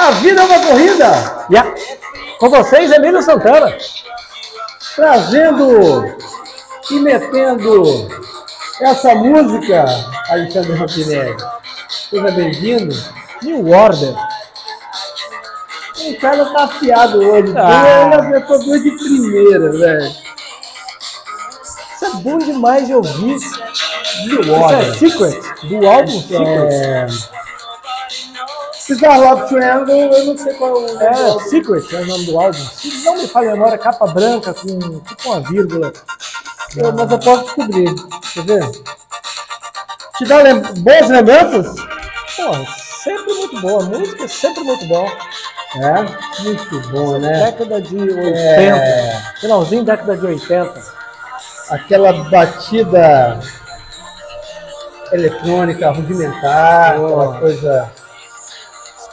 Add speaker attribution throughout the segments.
Speaker 1: A vida é uma corrida!
Speaker 2: Yeah. Com vocês, Emílio Santana.
Speaker 1: Trazendo e metendo essa música, Alexandre Rampinelli. Seja bem-vindo.
Speaker 2: New Order.
Speaker 1: O cara tá afiado hoje.
Speaker 2: Ah.
Speaker 1: Ele acertou duas de primeira, velho.
Speaker 2: Isso é bom demais de ouvir.
Speaker 1: New
Speaker 2: Isso é
Speaker 1: Order.
Speaker 2: Secret, do álbum Secret.
Speaker 1: É... Bizarre Love Triangle, eu não sei qual é o nome
Speaker 2: É. Secret é o nome do álbum. Se não me falha a memória, capa branca com tipo uma vírgula.
Speaker 1: Eu- mas eu posso descobrir. Quer ver? Te dá lem- boas lembranças?
Speaker 2: Pô, sempre muito boa. A música é sempre muito bom.
Speaker 1: É, muito bom, né?
Speaker 2: Década de 80.
Speaker 1: É,
Speaker 2: Finalzinho década de 80.
Speaker 1: aquela batida eletrônica rudimentar,
Speaker 2: Oh.
Speaker 1: aquela coisa.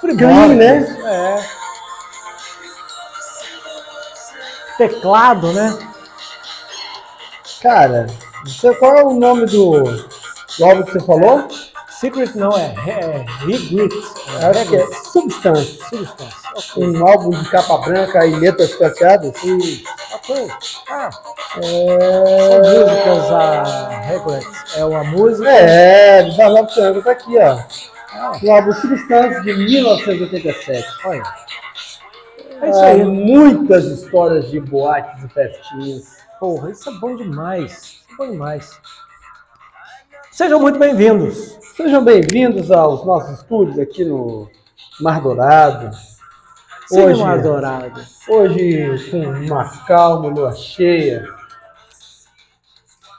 Speaker 2: Primórdios,
Speaker 1: né?
Speaker 2: É. Teclado, né?
Speaker 1: Cara, você, qual é o nome do, do álbum que você falou?
Speaker 2: Secret não, é, é Regret.
Speaker 1: Acho que é Substance.
Speaker 2: Substance. Ok.
Speaker 1: Um álbum de capa branca e letras prateadas.
Speaker 2: Ok. Ah, são
Speaker 1: É...
Speaker 2: músicas a Regret. É uma música.
Speaker 1: É, Bizarre Love Triangle tá aqui, ó.
Speaker 2: Ah,
Speaker 1: O álbum Substance de 1987.
Speaker 2: olha. É isso
Speaker 1: Ah,
Speaker 2: aí.
Speaker 1: muitas histórias de boates e festinhas.
Speaker 2: Porra, isso é bom demais. É bom demais. Sejam muito bem-vindos.
Speaker 1: Sejam bem-vindos aos nossos estúdios aqui no Mar Dourado.
Speaker 2: Hoje,
Speaker 1: Hoje-
Speaker 2: Mar Dourado.
Speaker 1: Hoje com uma calma, lua cheia.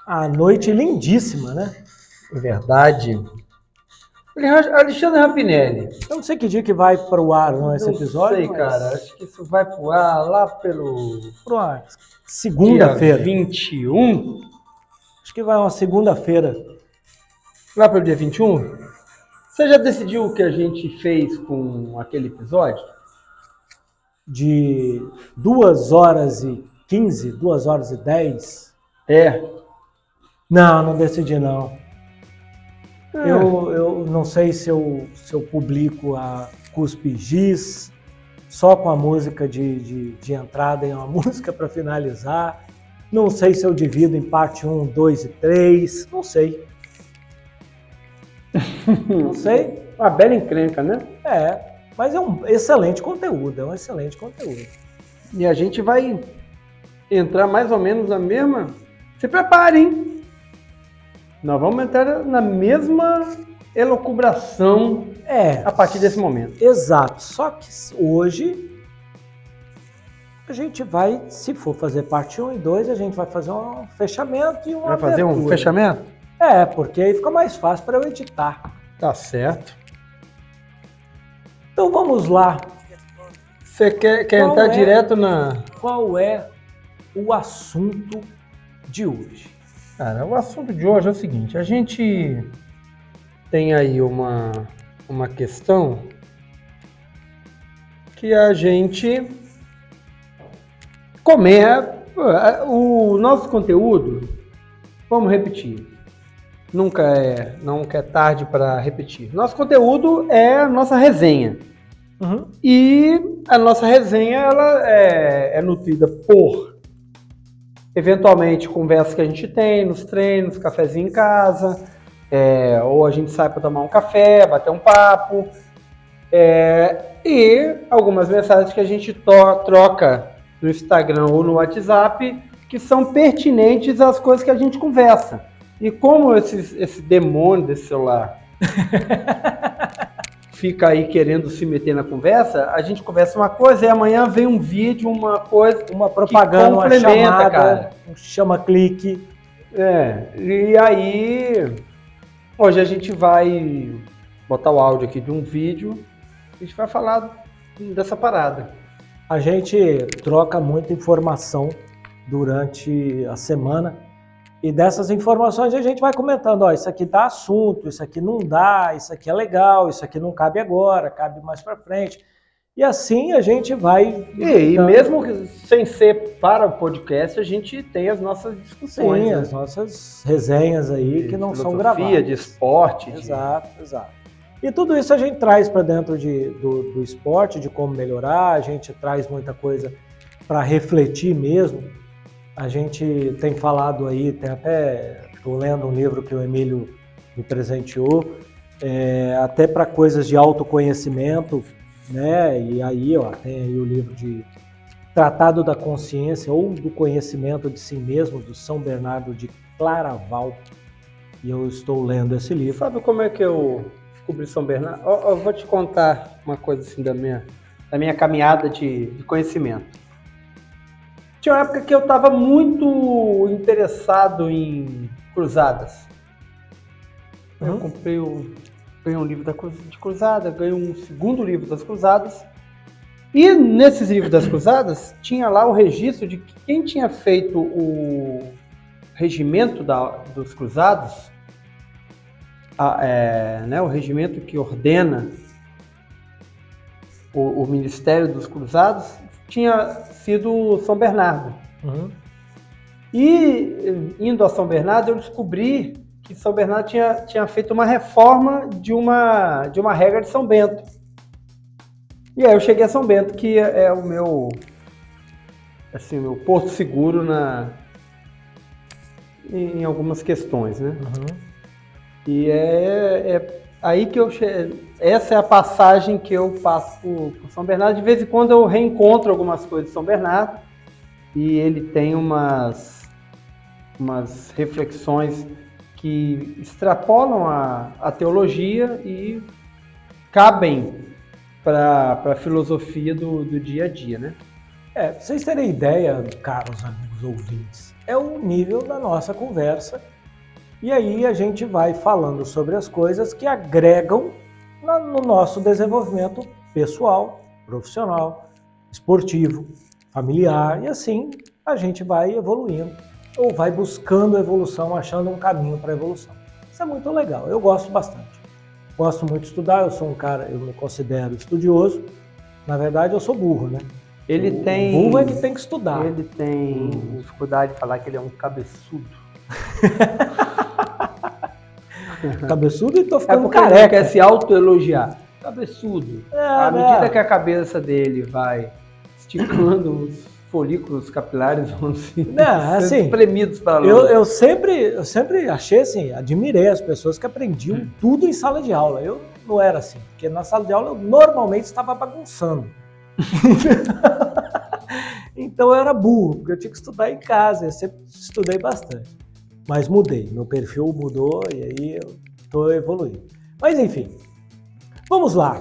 Speaker 2: A noite lindíssima, né?
Speaker 1: É verdade. Ale- Alexandre Rapinelli.
Speaker 2: Eu não sei que dia que vai para o ar não, esse
Speaker 1: Não
Speaker 2: episódio.
Speaker 1: sei,
Speaker 2: mas
Speaker 1: cara. Acho que isso vai pro ar lá pelo
Speaker 2: Pro ar. Segunda-feira.
Speaker 1: 21.
Speaker 2: Acho que vai uma segunda-feira.
Speaker 1: Lá pelo dia 21. Você já decidiu o que a gente fez com aquele episódio?
Speaker 2: De 2 horas e 15, 2 horas e 10.
Speaker 1: É.
Speaker 2: Não, não decidi não.
Speaker 1: É.
Speaker 2: Eu, eu não sei se eu, se eu publico a Cuspe Giz só com a música de, de, de entrada e uma música para finalizar. Não sei se eu divido em parte 1, 2 e 3. Não sei. Não sei.
Speaker 1: Uma bela encrenca, né?
Speaker 2: É, mas é um excelente conteúdo, é um excelente conteúdo.
Speaker 1: E a gente vai entrar mais ou menos na mesma. Se prepare, hein? Nós vamos entrar na mesma elucubração
Speaker 2: É,
Speaker 1: a partir desse momento.
Speaker 2: exato. Só que hoje a gente vai, se for fazer parte 1 e 2, a gente vai fazer um fechamento e uma
Speaker 1: Vai fazer um fechamento?
Speaker 2: É, porque aí fica mais fácil para eu editar.
Speaker 1: Tá certo.
Speaker 2: Então vamos lá.
Speaker 1: Você quer, quer
Speaker 2: Qual
Speaker 1: entrar
Speaker 2: é?
Speaker 1: direto na.
Speaker 2: Qual é o assunto de hoje?
Speaker 1: Cara, o assunto de hoje é o seguinte: a gente tem aí uma, uma questão que a gente começa. O nosso conteúdo, vamos repetir. Nunca é, nunca é tarde para repetir. Nosso conteúdo é a nossa resenha.
Speaker 2: Uhum.
Speaker 1: E a nossa resenha ela é, é nutrida por eventualmente conversas que a gente tem nos treinos, cafezinho em casa, é, ou a gente sai para tomar um café, bater um papo, é, e algumas mensagens que a gente troca no Instagram ou no WhatsApp que são pertinentes às coisas que a gente conversa. E como esse, esse demônio desse celular fica aí querendo se meter na conversa, a gente conversa uma coisa e amanhã vem um vídeo, uma coisa.
Speaker 2: Uma propaganda, uma chamada,
Speaker 1: cara.
Speaker 2: um chama-clique.
Speaker 1: É, e aí hoje a gente vai botar o áudio aqui de um vídeo, a gente vai falar dessa parada.
Speaker 2: A gente troca muita informação durante a semana e dessas informações a gente vai comentando, ó, isso aqui dá assunto, isso aqui não dá, isso aqui é legal, isso aqui não cabe agora, cabe mais para frente. E assim a gente vai.
Speaker 1: E, e mesmo que sem ser para o podcast, a gente tem as nossas discussões.
Speaker 2: Sim,
Speaker 1: né?
Speaker 2: as nossas resenhas aí que não são gravadas.
Speaker 1: de esporte. de-
Speaker 2: Exato, exato. E tudo isso a gente traz para dentro de, do, do esporte, de como melhorar, a gente traz muita coisa para refletir mesmo. A gente tem falado aí, tem até, estou lendo um livro que o Emílio me presenteou, é, até para coisas de autoconhecimento, né? E aí, ó, tem aí o livro de Tratado da Consciência ou do Conhecimento de Si Mesmo, do São Bernardo de Claraval. E eu estou lendo esse livro.
Speaker 1: Sabe como é que eu descobri São Bernardo? Eu, eu vou te contar uma coisa assim da minha, da minha caminhada de, de conhecimento. Tinha uma época que eu estava muito interessado em cruzadas. Uhum. Eu comprei um, ganhei um livro da, de cruzada, ganhei um segundo livro das cruzadas. E nesses livros das cruzadas tinha lá o registro de que quem tinha feito o regimento da, dos cruzados, a, é, né, o regimento que ordena o, o, ministério dos cruzados, tinha sido São Bernardo. Uhum. E indo a São Bernardo eu descobri que São Bernardo tinha, tinha feito uma reforma de uma, de uma regra de São Bento. E aí eu cheguei a São Bento, que é, é o meu assim, meu porto seguro na em, em algumas questões, né? Uhum. E é, é, aí que eu che... essa é a passagem que eu passo por, por, São Bernardo. De vez em quando eu reencontro algumas coisas de São Bernardo e ele tem umas umas reflexões que extrapolam a, a teologia e cabem para a filosofia do, do dia a dia, né?
Speaker 2: É, vocês terem ideia, caros amigos ouvintes, é o nível da nossa conversa. E aí a gente vai falando sobre as coisas que agregam no nosso desenvolvimento pessoal, profissional, esportivo, familiar, e assim a gente vai evoluindo ou vai buscando evolução, achando um caminho para a evolução. Isso é muito legal, eu gosto bastante. Gosto muito de estudar, eu sou um cara, eu me considero estudioso. Na verdade, eu sou burro, né?
Speaker 1: Ele o tem.
Speaker 2: Burro é que tem que estudar.
Speaker 1: Ele tem dificuldade de falar que ele é um cabeçudo.
Speaker 2: cabeçudo e tô
Speaker 1: é
Speaker 2: ficando
Speaker 1: é porque careca. Ele quer se autoelogiar. Cabeçudo. É, à medida né? que a cabeça dele vai esticando os folículos capilares vão se
Speaker 2: não, assim,
Speaker 1: espremidos para
Speaker 2: eu, eu sempre eu sempre achei assim, admirei as pessoas que aprendiam hum. tudo em sala de aula. Eu não era assim, porque na sala de aula eu normalmente estava bagunçando. então eu era burro, porque eu tinha que estudar em casa, eu sempre estudei bastante. Mas mudei, meu perfil mudou e aí eu estou evoluindo. Mas enfim, vamos lá.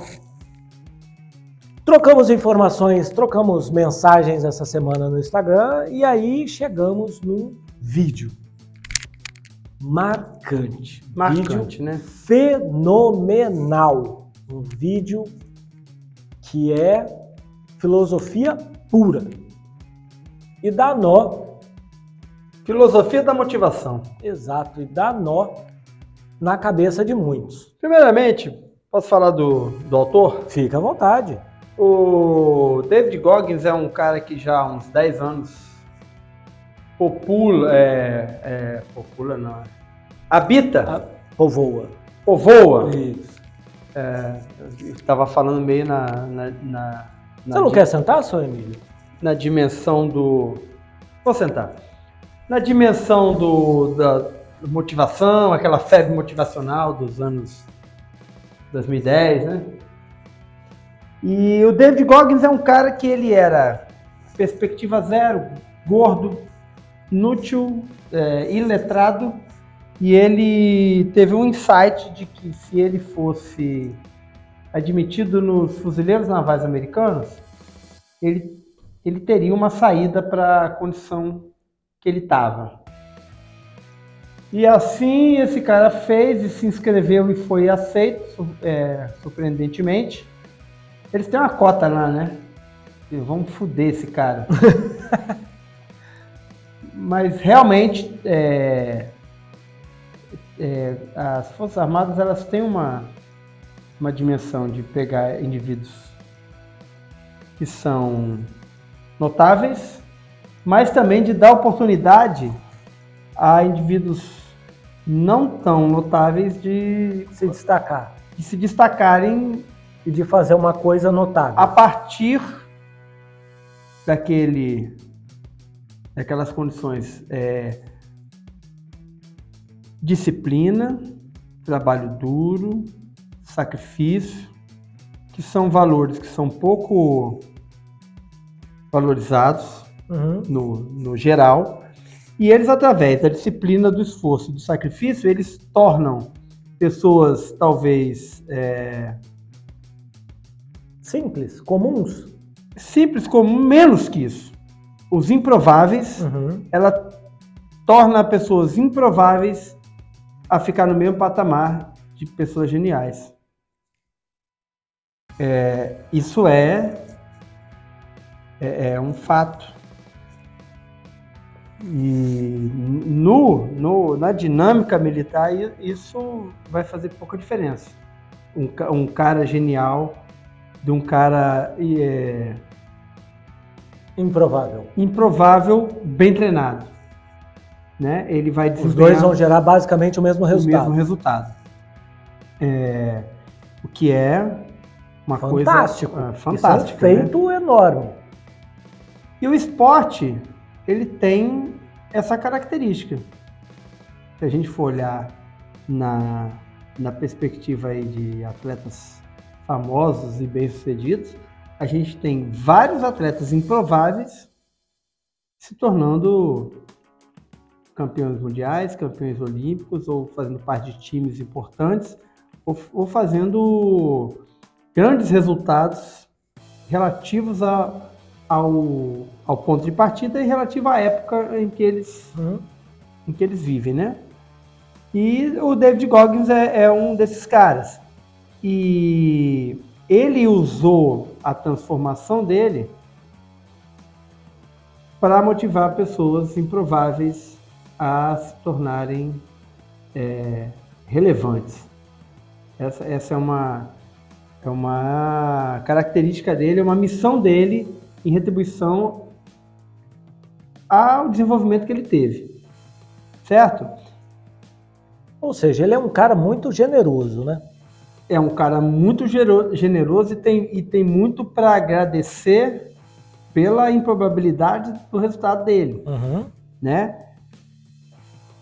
Speaker 2: Trocamos informações, trocamos mensagens essa semana no Instagram e aí chegamos num vídeo marcante.
Speaker 1: Marcante,
Speaker 2: vídeo né? Fenomenal. Um vídeo que é filosofia pura. E dá nó.
Speaker 1: Filosofia da motivação.
Speaker 2: Exato, e dá nó na cabeça de muitos.
Speaker 1: Primeiramente, posso falar do, do autor?
Speaker 2: Fica à vontade.
Speaker 1: O David Goggins é um cara que já há uns 10 anos popula, é, é, popula não, habita, A,
Speaker 2: povoa,
Speaker 1: povoa. Isso. É, estava falando meio na, na, na,
Speaker 2: na Você não quer sentar, seu Emílio?
Speaker 1: Na dimensão do, vou sentar. Na dimensão do da motivação, aquela febre motivacional dos anos 2010, né? E o David Goggins é um cara que ele era perspectiva zero, gordo, inútil, é, iletrado, e ele teve um insight de que se ele fosse admitido nos fuzileiros navais americanos, ele, ele teria uma saída para a condição que ele estava. E assim esse cara fez e se inscreveu e foi aceito, é, surpreendentemente. Eles têm uma cota lá, né? Vamos foder esse cara. Mas realmente é, é, as Forças Armadas elas têm uma, uma dimensão de pegar indivíduos que são notáveis, mas também de dar oportunidade a indivíduos não tão notáveis de
Speaker 2: se destacar.
Speaker 1: de se destacarem
Speaker 2: e de fazer uma coisa notável.
Speaker 1: A partir daquele, daquelas condições, é, disciplina, trabalho duro, sacrifício, que são valores que são pouco valorizados uhum. no, no geral, e eles, através da disciplina, do esforço, do sacrifício, eles tornam pessoas talvez é,
Speaker 2: simples, comuns.
Speaker 1: Simples, como menos que isso. Os improváveis, uhum. ela torna pessoas improváveis a ficar no mesmo patamar de pessoas geniais. É, isso é, é, é um fato. E no, no, na dinâmica militar, isso vai fazer pouca diferença. Um, um cara genial de um cara é,
Speaker 2: improvável.
Speaker 1: Improvável, bem treinado. Né? Ele vai
Speaker 2: Os dois vão gerar basicamente o mesmo resultado.
Speaker 1: O mesmo resultado. É, o que é uma
Speaker 2: fantástico.
Speaker 1: coisa fantástica.
Speaker 2: Isso é um feito né? enorme.
Speaker 1: E o esporte, ele tem essa característica. Se a gente for olhar na, na perspectiva aí de atletas famosos e bem-sucedidos, a gente tem vários atletas improváveis se tornando campeões mundiais, campeões olímpicos, ou fazendo parte de times importantes, ou, ou fazendo grandes resultados relativos a, ao, ao ponto de partida e relativo à época em que eles, uhum. em que eles vivem, né? E o David Goggins é, é um desses caras. E ele usou a transformação dele para motivar pessoas improváveis a se tornarem é, relevantes. Essa, essa é, uma, é uma característica dele, é uma missão dele em retribuição ao desenvolvimento que ele teve. Certo?
Speaker 2: Ou seja, ele é um cara muito generoso, né?
Speaker 1: é um cara muito generoso e tem, e tem muito para agradecer pela improbabilidade do resultado dele, uhum. né?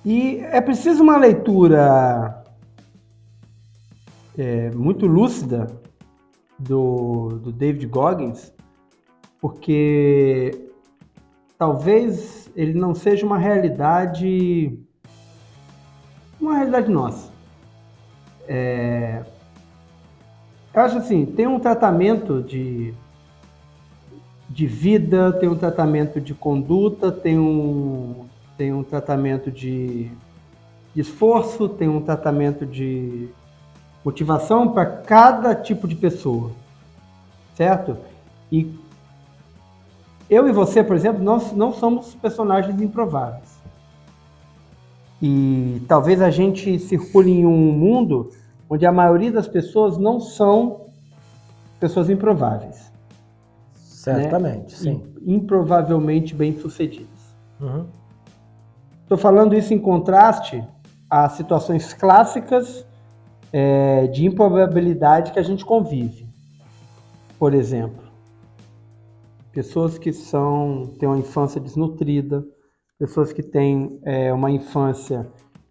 Speaker 1: E é preciso uma leitura é, muito lúcida do, do David Goggins, porque talvez ele não seja uma realidade uma realidade nossa. É, eu acho assim, tem um tratamento de, de vida, tem um tratamento de conduta, tem um, tem um tratamento de, de esforço, tem um tratamento de motivação para cada tipo de pessoa, certo? E eu e você, por exemplo, nós não somos personagens improváveis. E talvez a gente circule em um mundo onde a maioria das pessoas não são pessoas improváveis.
Speaker 2: Certamente, né? sim.
Speaker 1: Improvavelmente bem-sucedidas. Estou uhum. falando isso em contraste a situações clássicas é, de improbabilidade que a gente convive. Por exemplo, pessoas que são têm uma infância desnutrida, pessoas que têm é, uma infância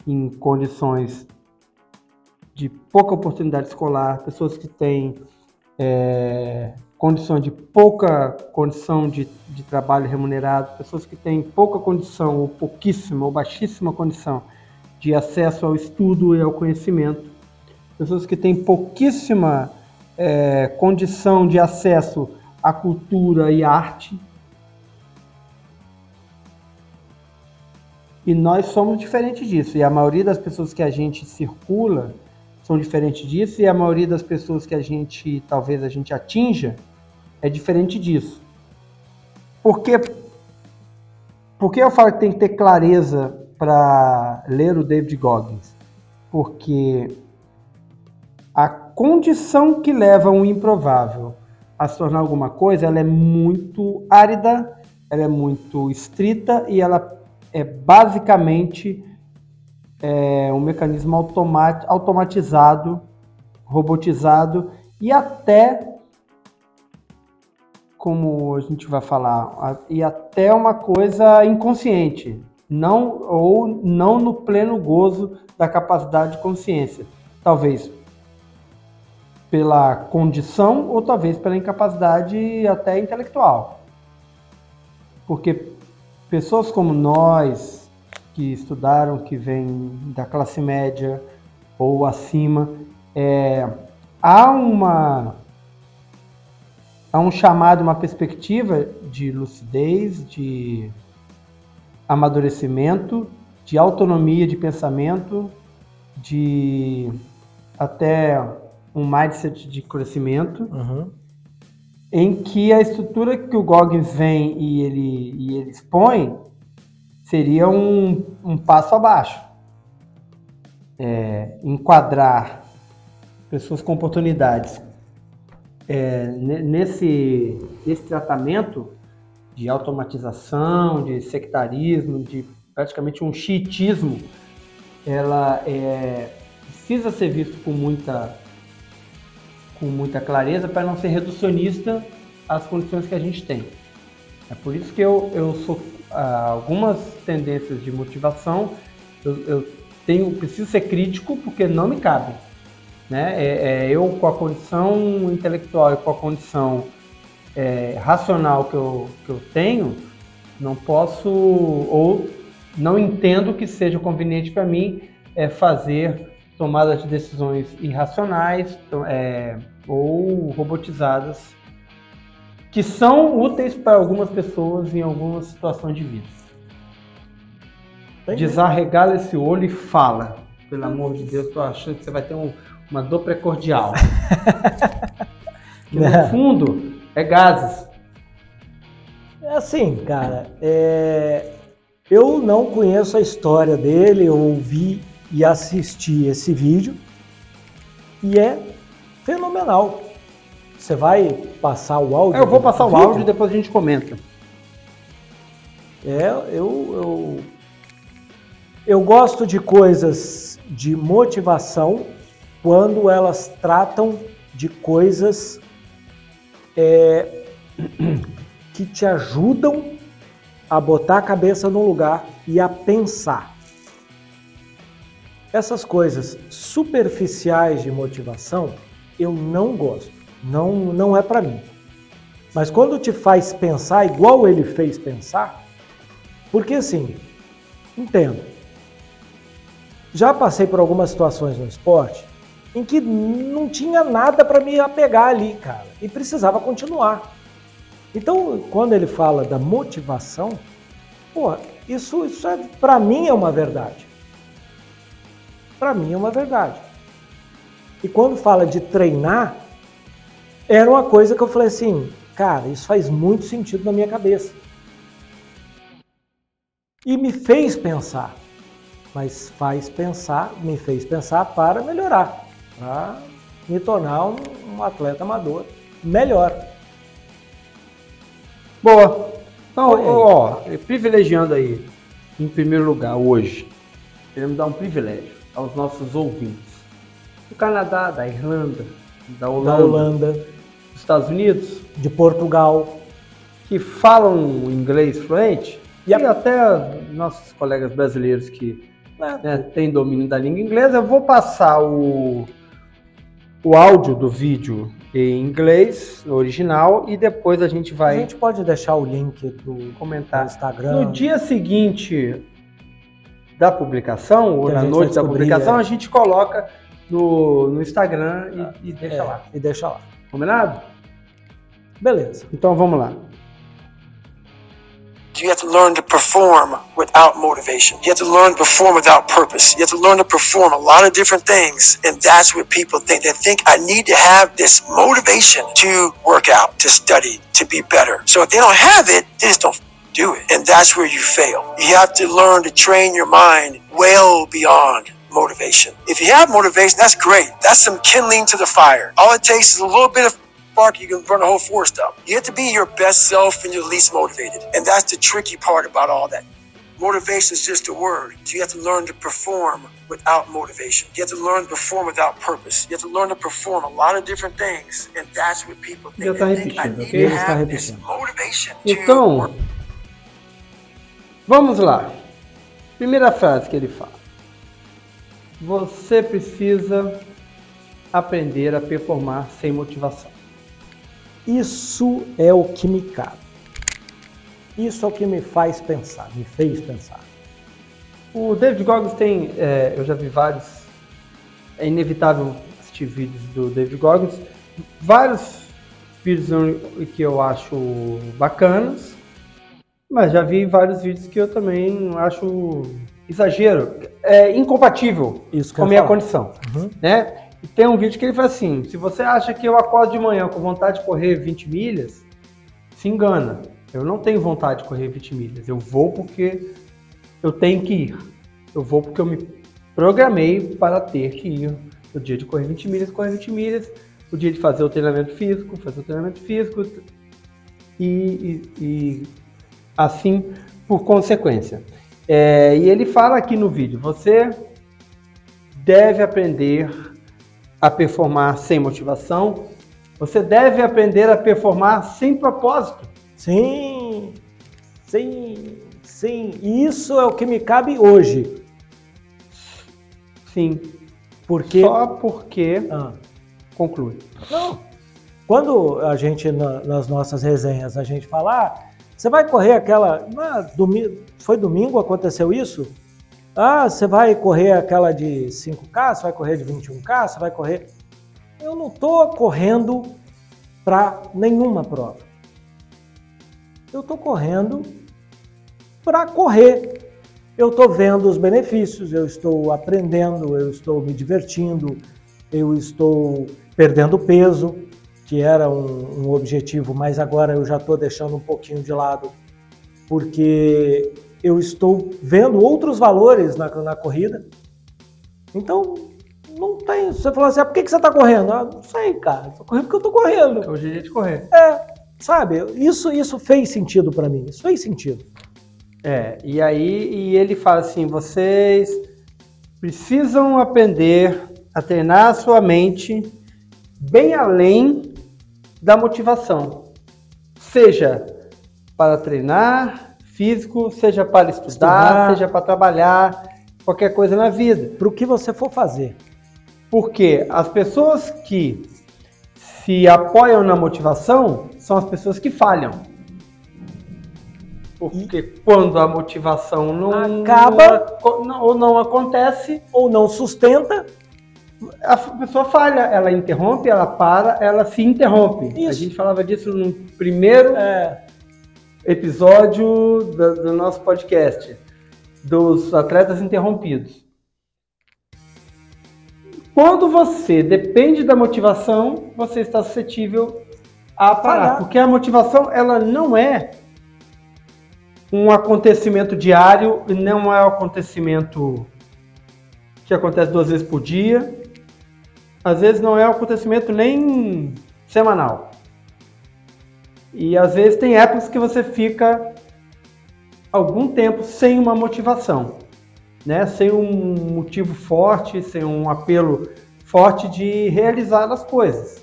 Speaker 1: em condições de pouca oportunidade escolar, pessoas que têm é, condição de pouca condição de, de trabalho remunerado, pessoas que têm pouca condição, ou pouquíssima, ou baixíssima condição de acesso ao estudo e ao conhecimento, pessoas que têm pouquíssima é, condição de acesso à cultura e arte. E nós somos diferentes disso. E a maioria das pessoas que a gente circula são diferentes disso e a maioria das pessoas que a gente talvez a gente atinja é diferente disso. Porque porque eu falo que tem que ter clareza para ler o David Goggins? Porque a condição que leva um improvável a se tornar alguma coisa, ela é muito árida, ela é muito estrita e ela é basicamente é, um mecanismo automat, automatizado robotizado e até como a gente vai falar, e até uma coisa inconsciente, não ou não no pleno gozo da capacidade de consciência. Talvez pela condição ou talvez pela incapacidade até intelectual. Porque pessoas como nós, que estudaram, que vêm da classe média ou acima, é, há uma há um chamado, uma perspectiva de lucidez, de amadurecimento, de autonomia de pensamento, de até um mindset de crescimento, uhum. em que a estrutura que o Goggins vem e ele, e ele expõe seria um, um passo abaixo. É, enquadrar pessoas com oportunidades é, nesse, nesse tratamento de automatização, de sectarismo, de praticamente um chiitismo, ela é, precisa ser visto com muita, com muita clareza para não ser reducionista às condições que a gente tem. É por isso que eu, eu sou ah, algumas tendências de motivação eu, eu tenho preciso ser crítico porque não me cabem. Né? É, é, eu, com a condição intelectual e com a condição é, racional que eu, que eu tenho, não posso ou não entendo que seja conveniente para mim é, fazer tomadas de decisões irracionais é, ou robotizadas que são úteis para algumas pessoas em algumas situações de vida. Desarregala esse olho e fala. Pelo amor de Deus, tô achando que você vai ter um, uma dor precordial. que, no fundo, é gases.
Speaker 2: É assim, cara. É... Eu não conheço a história dele, eu ouvi e assisti esse vídeo e é fenomenal. Você vai passar o áudio?
Speaker 1: É, eu vou passar o áudio e depois a gente comenta.
Speaker 2: É, eu, eu, eu gosto de coisas de motivação quando elas tratam de coisas é, que te ajudam a botar a cabeça no lugar e a pensar. Essas coisas superficiais de motivação eu não gosto, não, não é para mim. Mas quando te faz pensar igual ele fez pensar, porque assim, entendo. Já passei por algumas situações no esporte em que não tinha nada para me apegar ali, cara, e precisava continuar. Então, quando ele fala da motivação, isso, isso é, para mim é uma verdade. Para mim é uma verdade. E quando fala de treinar, era uma coisa que eu falei assim, cara, isso faz muito sentido na minha cabeça. E me fez pensar. Mas faz pensar, me fez pensar para melhorar para me tornar um, um, atleta amador melhor.
Speaker 1: Boa. Então, ó, privilegiando aí, em primeiro lugar, hoje, queremos dar um privilégio aos nossos ouvintes do Canadá, da Irlanda, da Holanda, da Holanda dos Estados Unidos,
Speaker 2: de Portugal,
Speaker 1: que falam inglês fluente, e, e até nossos colegas brasileiros que né, né, têm domínio da língua inglesa. Eu vou passar o o áudio do vídeo em inglês, original, e depois a gente vai.
Speaker 2: A gente pode deixar o link do comentário Instagram.
Speaker 1: No dia seguinte da publicação, ou na noite da publicação, é. a gente coloca no, no Instagram e, e deixa é, lá.
Speaker 2: E deixa lá.
Speaker 1: Combinado?
Speaker 2: Beleza.
Speaker 1: Então vamos lá.
Speaker 3: You have to learn to perform without motivation. You have to learn to perform without purpose. You have to learn to perform a lot of different things. And that's what people think. They think I need to have this motivation to work out, to study, to be better. So if they don't have it, they just don't do it. And that's where you fail. You have to learn to train your mind well beyond motivation. If you have motivation, that's great. That's some kindling to the fire. All it takes is a little bit of spark, you can burn a whole forest up. You have to be your best self and your least motivated. And that's the tricky part about all that. Motivation is just a word. So you have to learn to perform without motivation. You have to learn to perform without purpose. You have to learn to perform a lot of different things. And that's what people think.
Speaker 1: Já tá
Speaker 3: They think I
Speaker 1: repetindo,
Speaker 3: need
Speaker 1: ok?
Speaker 2: Ele está repetindo.
Speaker 1: Então, vamos lá. Primeira frase que ele fala. Você precisa aprender a performar sem motivação.
Speaker 2: Isso é o que me cabe. Isso é o que me faz pensar, me fez pensar.
Speaker 1: O David Goggins tem, é, eu já vi vários, é inevitável assistir vídeos do David Goggins, vários vídeos que eu acho bacanas, mas já vi vários vídeos que eu também acho exagero, é incompatível
Speaker 2: Isso
Speaker 1: com a minha
Speaker 2: falar.
Speaker 1: condição,
Speaker 2: Uhum.
Speaker 1: né? E tem um vídeo que ele fala assim, se você acha que eu acordo de manhã com vontade de correr 20 milhas, se engana. Eu não tenho vontade de correr 20 milhas. Eu vou porque eu tenho que ir. Eu vou porque eu me programei para ter que ir. No dia de correr 20 milhas, correr 20 milhas. O dia de fazer o treinamento físico, fazer o treinamento físico. E, e- e assim por consequência. É, e ele fala aqui no vídeo: você deve aprender a performar sem motivação. Você deve aprender a performar sem propósito.
Speaker 2: Sim, sim, sim. E Isso é o que me cabe hoje.
Speaker 1: Sim,
Speaker 2: Porque.
Speaker 1: só porque
Speaker 2: Ah,
Speaker 1: conclui.
Speaker 2: não. Quando a gente, na- nas nossas resenhas, a gente fala, ah, você vai correr aquela. Ah, foi domingo aconteceu isso? Ah, você vai correr aquela de 5K, você vai correr de 21K, você vai correr. Eu não estou correndo para nenhuma prova. Eu estou correndo para correr. Eu estou vendo os benefícios, eu estou aprendendo, eu estou me divertindo, eu estou perdendo peso, que era um, um objetivo, mas agora eu já estou deixando um pouquinho de lado, porque eu estou vendo outros valores na, na corrida. Então, não tem. Você falou assim, ah, por que, que você está correndo? Ah, não sei, cara. Estou correndo porque eu estou correndo.
Speaker 1: Hoje é dia de correr.
Speaker 2: É, sabe? Isso, isso fez sentido para mim. Isso fez sentido.
Speaker 1: É, e aí e ele fala assim: vocês precisam aprender a treinar a sua mente bem além da motivação. Seja para treinar físico, seja para estudar,
Speaker 2: Estudar.
Speaker 1: seja para trabalhar, qualquer coisa na vida.
Speaker 2: Para o que você for fazer.
Speaker 1: Porque as pessoas que se apoiam na motivação são as pessoas que falham. Porque quando a motivação não
Speaker 2: Acaba.
Speaker 1: não- ou não acontece,
Speaker 2: Ou não sustenta,
Speaker 1: a pessoa falha, ela interrompe, ela para, ela se interrompe. A
Speaker 2: Isso.
Speaker 1: gente falava disso no primeiro
Speaker 2: é,
Speaker 1: episódio do, do nosso podcast, dos atletas interrompidos. Quando você depende da motivação, você está suscetível a parar,
Speaker 2: Falhar.
Speaker 1: porque a motivação ela não é um acontecimento diário, e não é um acontecimento que acontece duas vezes por dia. Às vezes não é um acontecimento nem semanal. E às vezes tem épocas que você fica algum tempo sem uma motivação, né? Sem um motivo forte, sem um apelo forte de realizar as coisas.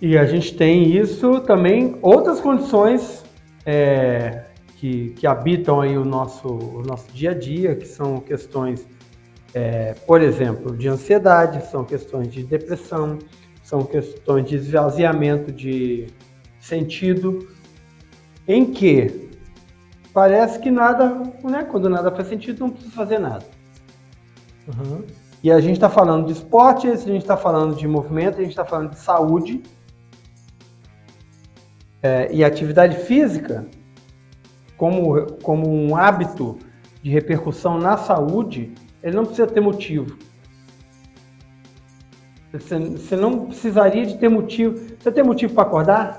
Speaker 1: E a gente tem isso também, outras condições é, que, que habitam aí o nosso, o nosso dia a dia, que são questões, é, por exemplo, de ansiedade, são questões de depressão, são questões de esvaziamento de sentido, em que parece que nada, né, quando nada faz sentido, não precisa fazer nada.
Speaker 2: uhum,
Speaker 1: E a gente está falando de esporte, a gente está falando de movimento, a gente está falando de saúde. É, e atividade física, como, como um hábito de repercussão na saúde, ele não precisa ter motivo. Você, você não precisaria de ter motivo. Você tem motivo para acordar?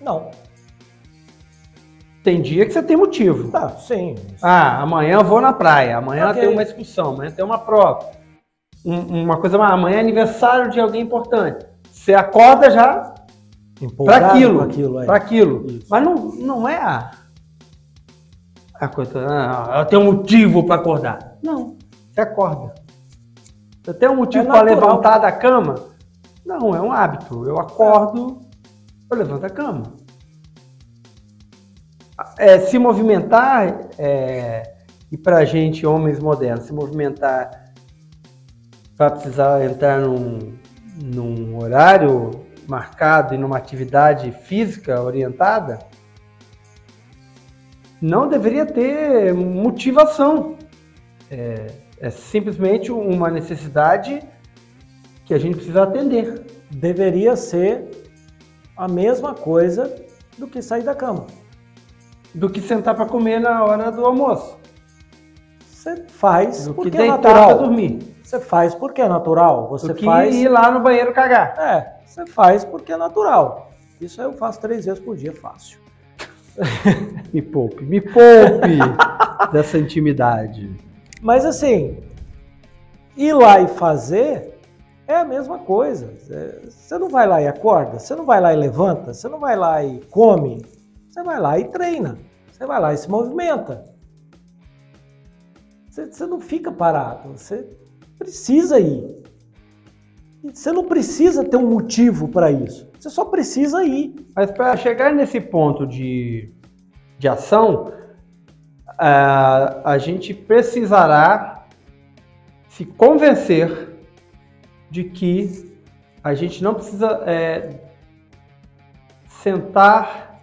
Speaker 2: não.
Speaker 1: Tem dia que você tem motivo.
Speaker 2: Tá, sim.
Speaker 1: Ah, amanhã eu vou na praia, amanhã
Speaker 2: Ok.
Speaker 1: tem uma excursão, amanhã tem uma prova. Um- uma coisa mais, amanhã é aniversário de alguém importante. Você acorda já para aquilo,
Speaker 2: aquilo é.
Speaker 1: para aquilo.
Speaker 2: Isso.
Speaker 1: Mas não, não é a A coisa, ah, eu tenho um motivo para acordar. Não, você acorda. Você tem um motivo
Speaker 2: É
Speaker 1: para levantar da cama? Não, é um hábito. Eu acordo, eu levanto da cama. É, se movimentar, é, e para gente, homens modernos, se movimentar para precisar entrar num, num horário marcado e numa atividade física orientada, não deveria ter motivação. É, é simplesmente uma necessidade que a gente precisa atender.
Speaker 2: Deveria ser a mesma coisa do que sair da cama.
Speaker 1: Do que sentar para comer na hora do almoço.
Speaker 2: Você faz
Speaker 1: Do que
Speaker 2: porque é
Speaker 1: deitar para
Speaker 2: natural.
Speaker 1: dormir.
Speaker 2: Você faz porque é natural. Você
Speaker 1: Do que
Speaker 2: faz.
Speaker 1: ir lá no banheiro cagar.
Speaker 2: É, você faz porque é natural. Isso eu faço três vezes por dia, fácil.
Speaker 1: Me poupe, me poupe dessa intimidade.
Speaker 2: Mas assim, ir lá e fazer é a mesma coisa. É, Você não vai lá e acorda, você não vai lá e levanta, você não vai lá e come, você vai lá e treina, você vai lá e se movimenta. Você, não fica parado, você precisa ir. Você não precisa ter um motivo para isso, você só precisa ir.
Speaker 1: Mas para chegar nesse ponto de, de ação, a, a gente precisará se convencer de que a gente não precisa é, sentar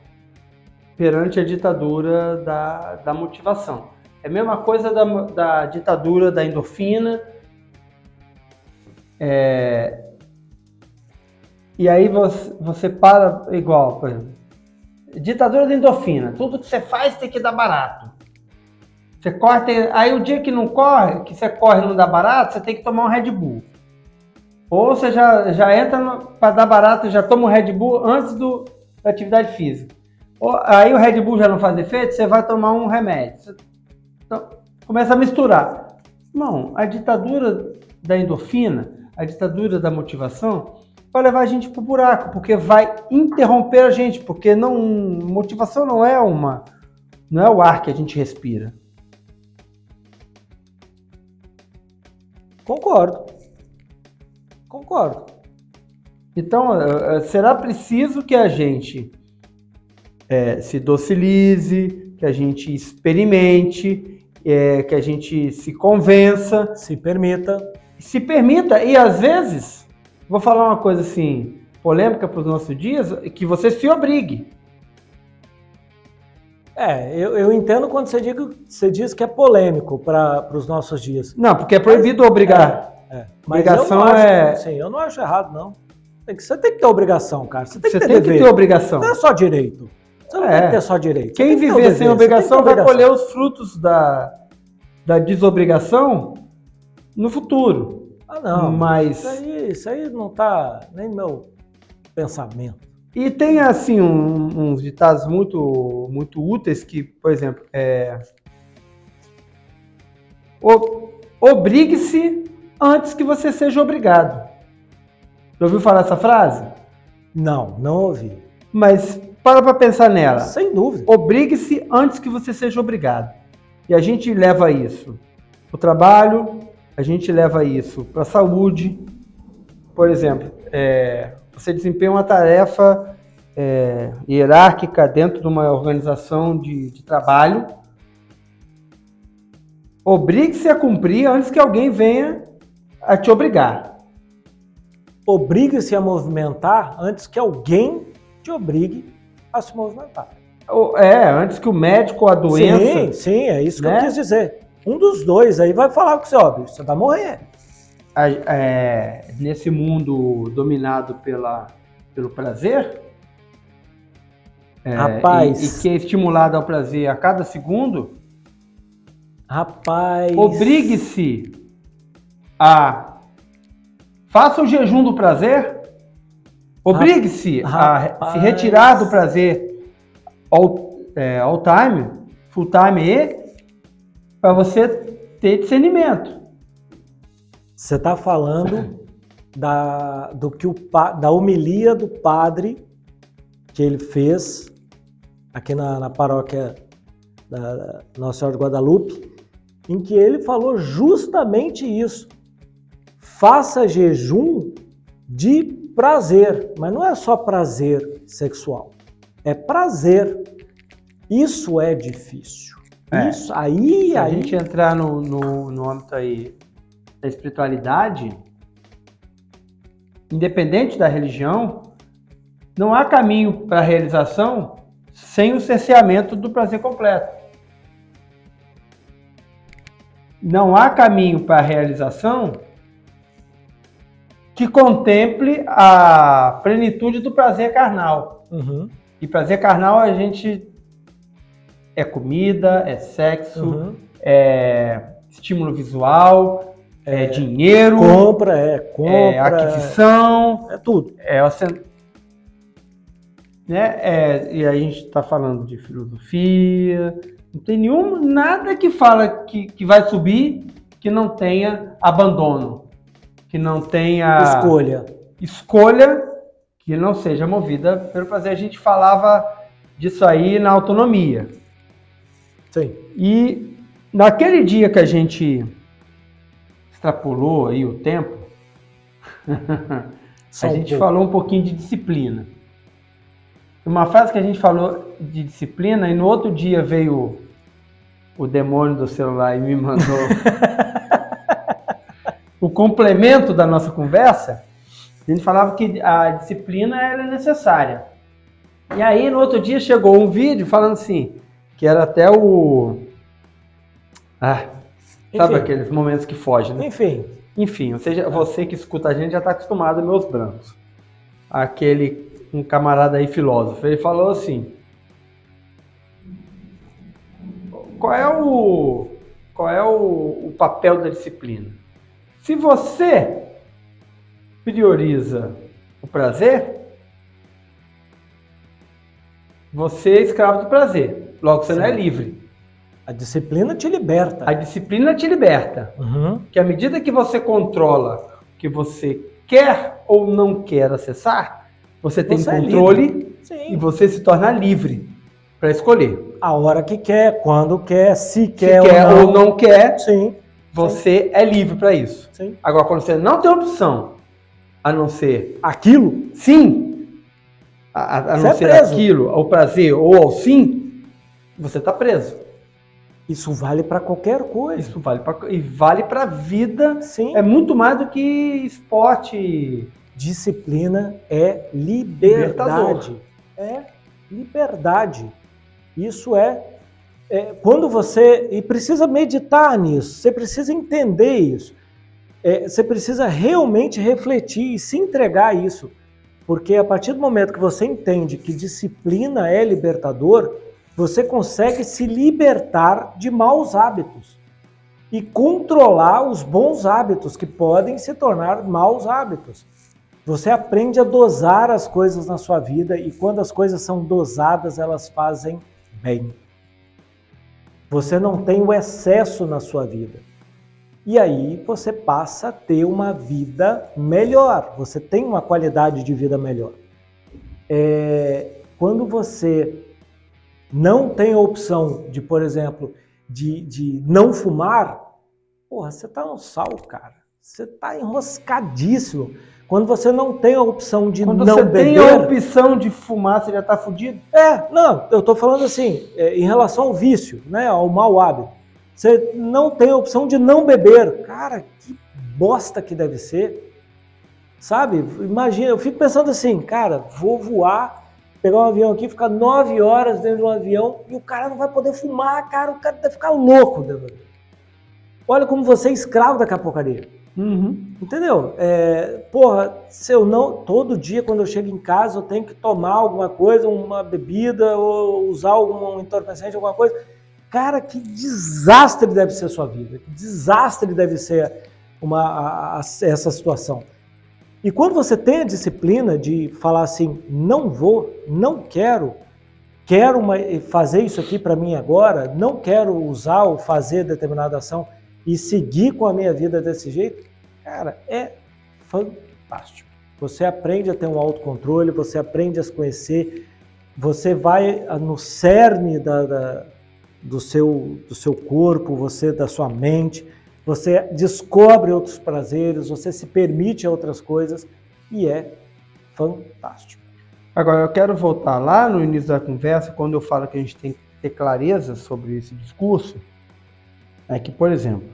Speaker 1: perante a ditadura da, da motivação. É a mesma coisa da, da ditadura da endorfina. É, e aí você, você para igual, por exemplo. Ditadura da endorfina. Tudo que você faz tem que dar barato. Você corre, aí o dia que não corre, que você corre e não dá barato, você tem que tomar um Red Bull. Ou você já, já entra para dar barato, já toma um Red Bull antes do, da atividade física. Ou- aí o Red Bull já não faz efeito, você vai tomar um remédio. Então, começa a misturar. Irmão, a ditadura da endorfina, a ditadura da motivação, vai levar a gente pro buraco, porque vai interromper a gente, porque não motivação não é uma não é o ar que a gente respira.
Speaker 2: Concordo. Concordo.
Speaker 1: Então, eh, eh, será preciso que a gente eh, se docilize, que a gente experimente, eh, que a gente se convença,
Speaker 2: Se permita.
Speaker 1: se permita, e às vezes, vou falar uma coisa assim, polêmica para os nossos dias, que você se obrigue.
Speaker 2: É, eu, eu entendo quando você, diga, você diz que é polêmico para os nossos dias.
Speaker 1: Não, porque é proibido obrigar.
Speaker 2: É,
Speaker 1: Obrigação
Speaker 2: eu não acho,
Speaker 1: é-
Speaker 2: Sim, eu não acho errado, não. Tem que, você tem que ter obrigação, cara. Você tem
Speaker 1: Você
Speaker 2: que ter
Speaker 1: tem que ter obrigação.
Speaker 2: Não é só direito. Você não
Speaker 1: É.
Speaker 2: tem que ter só direito. Você
Speaker 1: Quem viver sem obrigação vai
Speaker 2: obrigação.
Speaker 1: colher os frutos da, da desobrigação no futuro.
Speaker 2: Ah, não.
Speaker 1: Mas
Speaker 2: Isso aí, isso aí não tá nem no meu pensamento.
Speaker 1: E tem assim um- uns ditados muito muito úteis que, por exemplo, é obrigue-se antes que você seja obrigado. Já ouviu falar essa frase?
Speaker 2: Não, não ouvi.
Speaker 1: Mas para para pensar nela.
Speaker 2: Sem dúvida.
Speaker 1: Obrigue-se antes que você seja obrigado. E a gente leva isso para o trabalho, a gente leva isso para a saúde. Por exemplo, é, você desempenha uma tarefa é, hierárquica dentro de uma organização de, de trabalho. Obrigue-se a cumprir antes que alguém venha a te obrigar.
Speaker 2: Obrigue-se a movimentar antes que alguém te obrigue a se movimentar.
Speaker 1: É, antes que o médico ou a doença.
Speaker 2: Sim, sim, é isso que
Speaker 1: né?
Speaker 2: eu quis dizer. Um dos dois aí vai falar com você, ó, bicho, você vai morrer.
Speaker 1: É, nesse mundo dominado pela, pelo prazer, é,
Speaker 2: Rapaz.
Speaker 1: e, e que é estimulado ao prazer a cada segundo,
Speaker 2: Rapaz.
Speaker 1: obrigue-se a. Faça o jejum do prazer, obrigue-se a se retirar do prazer all, é, all time, full time e para você ter discernimento.
Speaker 2: Você está falando da, do que o, da homilia do padre que ele fez aqui na, na paróquia da Nossa Senhora de Guadalupe, em que ele falou justamente isso. Faça jejum de prazer, mas não é só prazer sexual, é prazer. Isso é difícil.
Speaker 1: É.
Speaker 2: Isso aí,
Speaker 1: Se a
Speaker 2: aí
Speaker 1: gente entrar no, no, no âmbito aí da espiritualidade, independente da religião, não há caminho para a realização sem o cerceamento do prazer completo. Não há caminho para a realização que contemple a plenitude do prazer carnal.
Speaker 2: Uhum,
Speaker 1: E prazer carnal a gente é comida, é sexo,
Speaker 2: uhum.
Speaker 1: é estímulo visual, é, dinheiro,
Speaker 2: compra, é compra,
Speaker 1: é aquisição,
Speaker 2: é tudo.
Speaker 1: é, você- né? É, e aí a gente está falando de filosofia, não tem nenhum nada que fala que, que vai subir que não tenha abandono, que não tenha
Speaker 2: Escolha.
Speaker 1: escolha que não seja movida pelo prazer. A gente falava disso aí na autonomia.
Speaker 2: Sim.
Speaker 1: E naquele dia que a gente extrapolou aí o tempo, a gente falou um pouquinho de disciplina. Uma frase que a gente falou de disciplina e no outro dia veio o demônio do celular e me mandou o complemento da nossa conversa. A gente falava que a disciplina era necessária. E aí no outro dia chegou um vídeo falando assim, que era até o ah, sabe
Speaker 2: Enfim.
Speaker 1: aqueles momentos que fogem, né?
Speaker 2: Enfim,
Speaker 1: Enfim, ou seja, você que escuta a gente já está acostumado meus brancos. Aquele, um camarada aí filósofo, ele falou assim: qual é o, qual é o, o papel da disciplina? Se você prioriza o prazer, você é escravo do prazer. Logo, você não é
Speaker 2: Sim.
Speaker 1: livre.
Speaker 2: A disciplina te liberta.
Speaker 1: A disciplina te liberta.
Speaker 2: Uhum.
Speaker 1: que à medida que você controla o que você quer ou não quer acessar, você tem
Speaker 2: Você é
Speaker 1: controle e
Speaker 2: Sim.
Speaker 1: você se torna livre para escolher.
Speaker 2: A hora que quer, quando quer, se
Speaker 1: Se
Speaker 2: quer,
Speaker 1: quer
Speaker 2: ou,
Speaker 1: ou
Speaker 2: não.
Speaker 1: não quer,
Speaker 2: Sim,
Speaker 1: você é livre para isso.
Speaker 2: sim.
Speaker 1: Agora, quando você não tem opção a não ser
Speaker 2: Aquilo,
Speaker 1: sim, a, a- não
Speaker 2: é
Speaker 1: ser
Speaker 2: preso.
Speaker 1: aquilo, ao prazer ou ao sim, você está preso.
Speaker 2: Isso vale para qualquer coisa.
Speaker 1: Isso vale pra, e vale para a vida.
Speaker 2: Sim.
Speaker 1: É muito mais do que esporte.
Speaker 2: Disciplina é liberdade.
Speaker 1: Libertador.
Speaker 2: É liberdade. Isso é, é, quando você e precisa meditar nisso. Você precisa entender isso. É, você precisa realmente refletir e se entregar a isso, porque a partir do momento que você entende que disciplina é libertador, você consegue se libertar de maus hábitos e controlar os bons hábitos que podem se tornar maus hábitos. Você aprende a dosar as coisas na sua vida e quando as coisas são dosadas, elas fazem bem. Você não tem o excesso na sua vida. E aí você passa a ter uma vida melhor, você tem uma qualidade de vida melhor. É, quando você não tem a opção de, por exemplo, de, de não fumar, porra, você tá no sal, cara. Você tá enroscadíssimo. Quando você não tem a opção de
Speaker 1: Quando
Speaker 2: não
Speaker 1: você
Speaker 2: beber.
Speaker 1: tem a opção de fumar, você já está fudido.
Speaker 2: É, não, eu tô falando assim, é, em relação ao vício, né, ao mau hábito. Você não tem a opção de não beber. Cara, que bosta que deve ser. Sabe? Imagina, eu fico pensando assim, cara, vou voar, pegar um avião aqui, ficar nove horas dentro de um avião e o cara não vai poder fumar, cara, o cara deve ficar louco dentro do avião. Olha como você é escravo daquela porcaria. Entendeu? É, porra, se eu não. Todo dia, quando eu chego em casa, eu tenho que tomar alguma coisa, uma bebida, ou usar algum entorpecente, alguma coisa. Cara, que desastre deve ser a sua vida. Que desastre deve ser uma, a- a- essa situação. E quando você tem a disciplina de falar assim, não vou, não quero, quero uma- fazer isso aqui para mim agora, não quero usar ou fazer determinada ação e seguir com a minha vida desse jeito, cara, é fantástico. Você aprende a ter um autocontrole, você aprende a se conhecer, você vai ah, no cerne da, da, do seu, do seu corpo, você da sua mente, você descobre outros prazeres, você se permite outras coisas e é fantástico.
Speaker 1: Agora, eu quero voltar lá no início da conversa, quando eu falo que a gente tem que ter clareza sobre esse discurso, é que, por exemplo,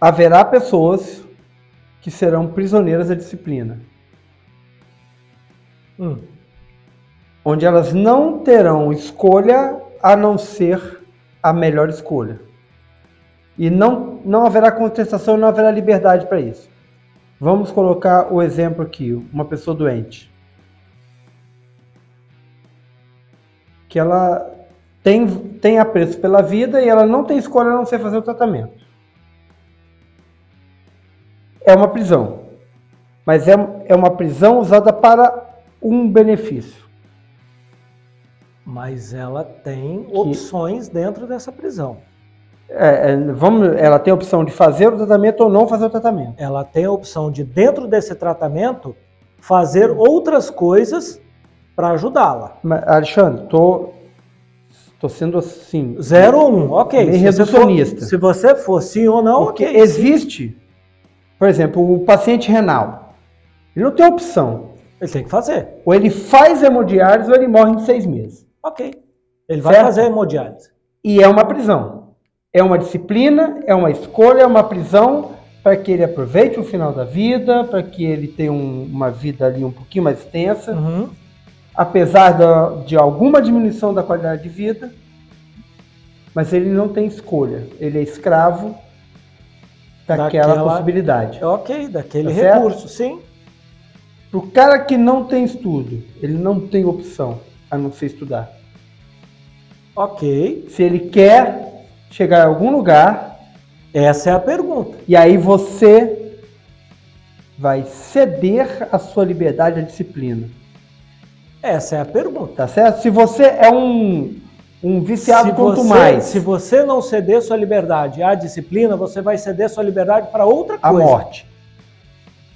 Speaker 1: haverá pessoas que serão prisioneiras da disciplina.
Speaker 2: Hum.
Speaker 1: Onde elas não terão escolha a não ser a melhor escolha. E não, não haverá contestação, não haverá liberdade para isso. Vamos colocar o exemplo aqui, uma pessoa doente. Que ela tem, tem apreço pela vida e ela não tem escolha a não ser fazer o tratamento. É uma prisão. Mas é, é uma prisão usada para um benefício.
Speaker 2: Mas ela tem opções dentro dessa prisão.
Speaker 1: É, é, vamos, ela tem a opção de fazer o tratamento ou não fazer o tratamento.
Speaker 2: Ela tem a opção de, dentro desse tratamento, fazer outras coisas para ajudá-la.
Speaker 1: Alexandre, tô, tô sendo assim.
Speaker 2: Zero ou um, ok.
Speaker 1: Bem se reducionista.
Speaker 2: Você for, se você for sim ou não,
Speaker 1: Porque
Speaker 2: ok.
Speaker 1: existe, por exemplo, o paciente renal. Ele não tem opção.
Speaker 2: Ele tem que fazer.
Speaker 1: Ou ele faz hemodiálise ou ele morre em seis meses.
Speaker 2: Ok. Ele vai
Speaker 1: Certo.
Speaker 2: fazer hemodiálise.
Speaker 1: E é uma prisão. É uma disciplina, é uma escolha, é uma prisão para que ele aproveite o final da vida, para que ele tenha um- uma vida ali um pouquinho mais extensa,
Speaker 2: Uhum.
Speaker 1: apesar da- de alguma diminuição da qualidade de vida, mas ele não tem escolha. Ele é escravo daquela,
Speaker 2: Daquela-
Speaker 1: possibilidade.
Speaker 2: Ok, daquele
Speaker 1: Tá certo?
Speaker 2: recurso, sim.
Speaker 1: Para o cara que não tem estudo, ele não tem opção a não ser estudar.
Speaker 2: Ok.
Speaker 1: Se ele quer chegar a algum lugar,
Speaker 2: Essa é a pergunta.
Speaker 1: e aí você vai ceder a sua liberdade à disciplina.
Speaker 2: Essa é a pergunta.
Speaker 1: Tá certo? Se você é um, um viciado
Speaker 2: se
Speaker 1: quanto
Speaker 2: você,
Speaker 1: mais
Speaker 2: Se você não ceder sua liberdade à disciplina, você vai ceder sua liberdade para outra
Speaker 1: a
Speaker 2: coisa.
Speaker 1: morte.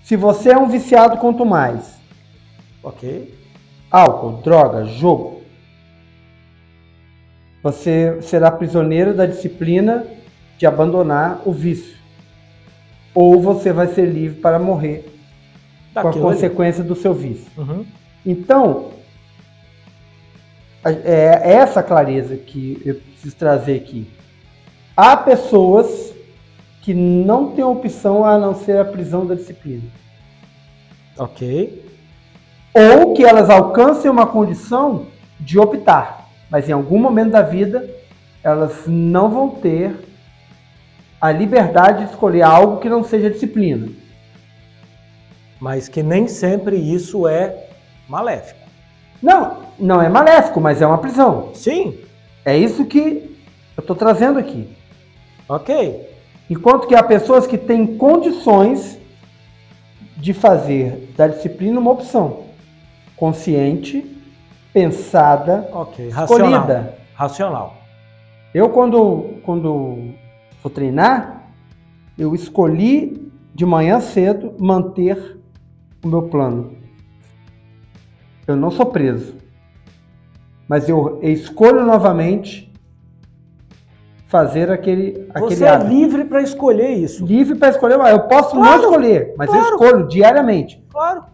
Speaker 1: Se você é um viciado quanto mais
Speaker 2: Ok.
Speaker 1: álcool, droga, jogo, você será prisioneiro da disciplina de abandonar o vício. Ou você vai ser livre para morrer com a
Speaker 2: Daquilo ali.
Speaker 1: consequência do seu vício.
Speaker 2: Uhum.
Speaker 1: Então, a- é essa clareza que eu preciso trazer aqui. Há pessoas que não têm opção a não ser a prisão da disciplina.
Speaker 2: Ok.
Speaker 1: Ou que elas alcancem uma condição de optar, mas em algum momento da vida elas não vão ter a liberdade de escolher algo que não seja disciplina.
Speaker 2: Mas que nem sempre isso é maléfico.
Speaker 1: Não, não é maléfico, mas é uma prisão.
Speaker 2: Sim.
Speaker 1: É isso que eu estou trazendo aqui.
Speaker 2: Ok.
Speaker 1: Enquanto que há pessoas que têm condições de fazer da disciplina uma opção consciente, pensada,
Speaker 2: Ok. Racional.
Speaker 1: escolhida.
Speaker 2: Racional.
Speaker 1: Eu, quando, quando vou treinar, eu escolhi de manhã cedo manter o meu plano. Eu não sou preso. Mas eu escolho novamente fazer aquele, aquele
Speaker 2: Você é
Speaker 1: hábito.
Speaker 2: livre para escolher isso.
Speaker 1: livre para escolher. Eu posso não
Speaker 2: Claro,
Speaker 1: escolher, mas eu
Speaker 2: claro.
Speaker 1: escolho diariamente.
Speaker 2: Claro.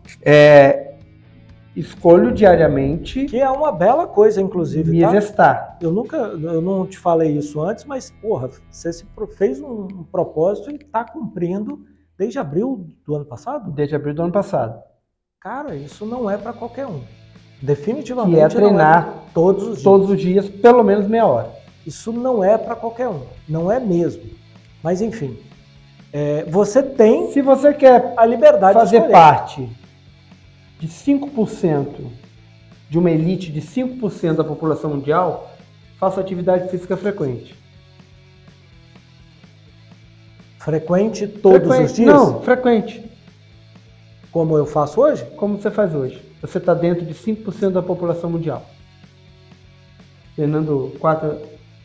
Speaker 1: Escolho diariamente
Speaker 2: Que é uma bela coisa, inclusive.
Speaker 1: me
Speaker 2: tá?
Speaker 1: exercitar.
Speaker 2: Eu nunca, eu não te falei isso antes, mas, porra, você fez um, propósito e está cumprindo desde abril do ano passado?
Speaker 1: Desde abril do ano passado.
Speaker 2: Cara, isso não é para qualquer um. Definitivamente
Speaker 1: Que é
Speaker 2: não
Speaker 1: treinar
Speaker 2: pra todos os dias.
Speaker 1: Todos os dias, pelo menos meia hora.
Speaker 2: Isso não é para qualquer um. Não é mesmo. Mas, enfim, é, você tem
Speaker 1: Se você quer
Speaker 2: a liberdade de
Speaker 1: fazer parte de 5% de uma elite de 5% da população mundial, faça atividade física frequente.
Speaker 2: Frequente todos
Speaker 1: Frequente-
Speaker 2: os dias?
Speaker 1: Não, frequente.
Speaker 2: Como eu faço hoje?
Speaker 1: Como você faz hoje? Você está dentro de 5% da população mundial. Treinando quatro,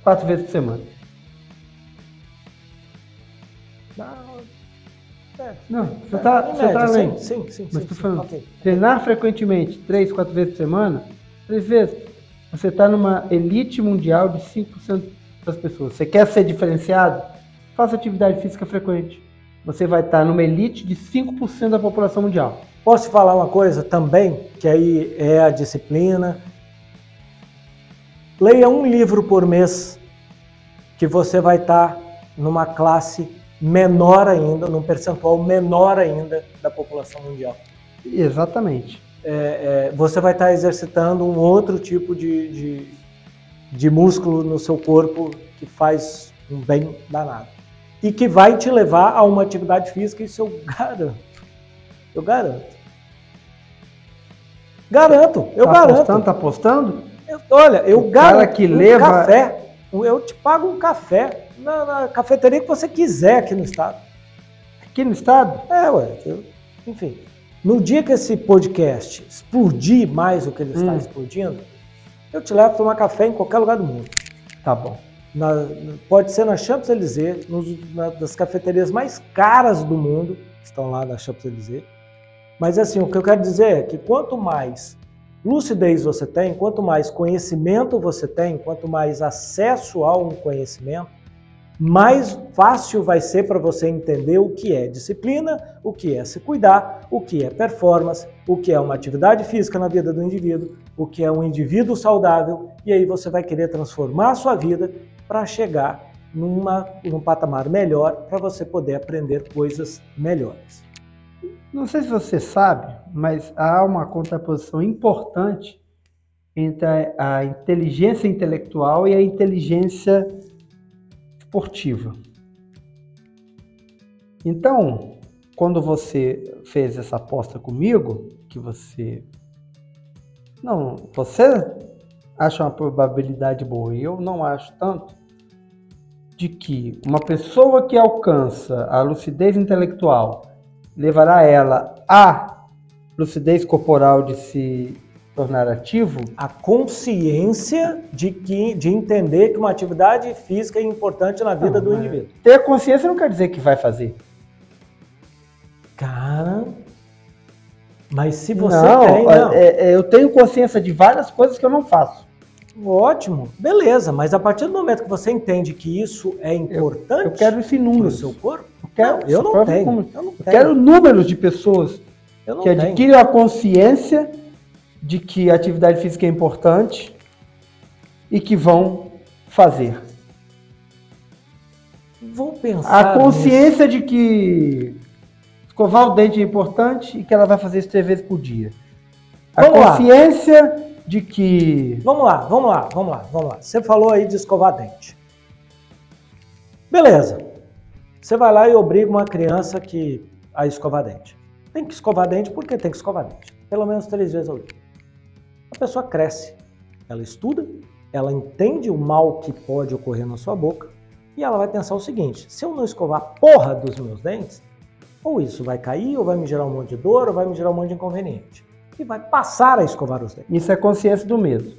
Speaker 1: quatro vezes por semana.
Speaker 2: É,
Speaker 1: Não, você está você tá além.
Speaker 2: sim, sim, sim.
Speaker 1: Mas
Speaker 2: sim,
Speaker 1: tô
Speaker 2: sim,
Speaker 1: falando.
Speaker 2: ok.
Speaker 1: Treinar frequentemente, três, quatro vezes por semana, três vezes. Você está numa elite mundial de 5% das pessoas. Você quer ser diferenciado? Faça atividade física frequente. Você vai estar numa elite de 5% da população mundial.
Speaker 2: Posso falar uma coisa também, que aí é a disciplina. Leia um livro por mês, que você vai estar numa classe menor ainda, num percentual menor ainda da população mundial.
Speaker 1: Exatamente.
Speaker 2: É, é, você vai estar exercitando um outro tipo de, de, de músculo no seu corpo que faz um bem danado. E que vai te levar a uma atividade física, isso eu garanto. Eu garanto. Garanto, eu
Speaker 1: tá
Speaker 2: garanto.
Speaker 1: Apostando, tá apostando?
Speaker 2: Eu, olha, eu
Speaker 1: O
Speaker 2: garanto.
Speaker 1: cara que
Speaker 2: um
Speaker 1: leva-
Speaker 2: café. Eu te pago um café na, na cafeteria que você quiser aqui no estado.
Speaker 1: Aqui no estado?
Speaker 2: É, ué. eu- enfim. No dia que esse podcast explodir mais do que ele está
Speaker 1: Hum.
Speaker 2: explodindo, eu te levo para tomar café em qualquer lugar do mundo.
Speaker 1: Tá bom.
Speaker 2: Na- pode ser na Champs-Élysées, das cafeterias mais caras do mundo, que estão lá na Champs-Élysées. Mas assim, o que eu quero dizer é que quanto mais lucidez você tem, quanto mais conhecimento você tem, quanto mais acesso a um conhecimento, mais fácil vai ser para você entender o que é disciplina, o que é se cuidar, o que é performance, o que é uma atividade física na vida do indivíduo, o que é um indivíduo saudável, e aí você vai querer transformar a sua vida para chegar numa, num patamar melhor para você poder aprender coisas melhores.
Speaker 1: Não sei se você sabe, mas há uma contraposição importante entre a, a inteligência intelectual e a inteligência esportiva. Então, quando você fez essa aposta comigo, que você. Não, você acha uma probabilidade boa e eu não acho tanto, de que uma pessoa que alcança a lucidez intelectual levará ela à lucidez corporal de se tornar ativo,
Speaker 2: A consciência de, que, de entender que uma atividade física é importante na vida
Speaker 1: Não,
Speaker 2: do indivíduo.
Speaker 1: ter consciência não quer dizer que vai fazer.
Speaker 2: Cara, mas se você
Speaker 1: não,
Speaker 2: tem, não.
Speaker 1: é- é- eu tenho consciência de várias coisas que eu não faço.
Speaker 2: Ótimo, beleza, mas a partir do momento que você entende que isso é importante
Speaker 1: Eu quero isso em
Speaker 2: para o
Speaker 1: números.
Speaker 2: seu corpo,
Speaker 1: Eu quero,
Speaker 2: eu não
Speaker 1: prova em
Speaker 2: tenho. Eu não
Speaker 1: Eu
Speaker 2: tenho.
Speaker 1: quero números de pessoas
Speaker 2: eu não
Speaker 1: que
Speaker 2: tenho.
Speaker 1: adquirem a consciência de que a atividade física é importante e que vão fazer.
Speaker 2: Vou pensar.
Speaker 1: A consciência de que escovar o dente é importante e que ela vai fazer isso três vezes por dia. A
Speaker 2: Vamos lá.
Speaker 1: consciência de que.
Speaker 2: nisso. Vamos lá, vamos lá, vamos lá, vamos lá. Você falou aí de escovar dente. Beleza. Você vai lá e obriga uma criança que a escovar dente. Tem que escovar dente porque tem que escovar dente. Pelo menos três vezes ao dia. A pessoa cresce, ela estuda, ela entende o mal que pode ocorrer na sua boca e ela vai pensar o seguinte: se eu não escovar a porra dos meus dentes, ou isso vai cair, ou vai me gerar um monte de dor, ou vai me gerar um monte de inconveniente. E vai passar a escovar os dentes.
Speaker 1: Isso é consciência do medo.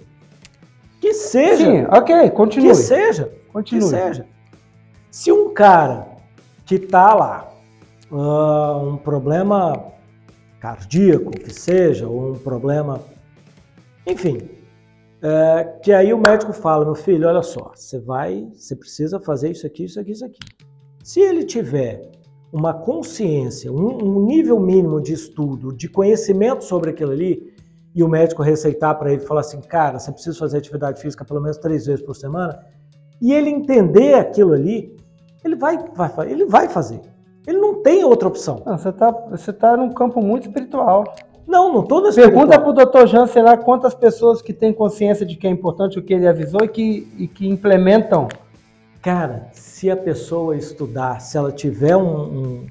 Speaker 2: Que seja,
Speaker 1: Sim, ok, continue.
Speaker 2: que seja, que
Speaker 1: continue.
Speaker 2: seja. Se um cara que tá lá, ah, um problema cardíaco, que seja, ou um problema, enfim, é, que aí o médico fala, meu filho, olha só, você vai, você precisa fazer isso aqui, isso aqui, isso aqui. Se ele tiver uma consciência, um, um nível mínimo de estudo, de conhecimento sobre aquilo ali, e o médico receitar para ele, falar assim, cara, você precisa fazer atividade física pelo menos três vezes por semana, e ele entender aquilo ali, ele vai, vai, ele vai fazer. Ele não tem outra opção.
Speaker 1: Não, você está você tá num campo muito espiritual.
Speaker 2: Não, não tô nesse
Speaker 1: Pergunta para o Dr. Jean, sei lá, quantas pessoas que têm consciência de que é importante o que ele avisou e que, e que implementam.
Speaker 2: Cara, se a pessoa estudar, se ela tiver um. um-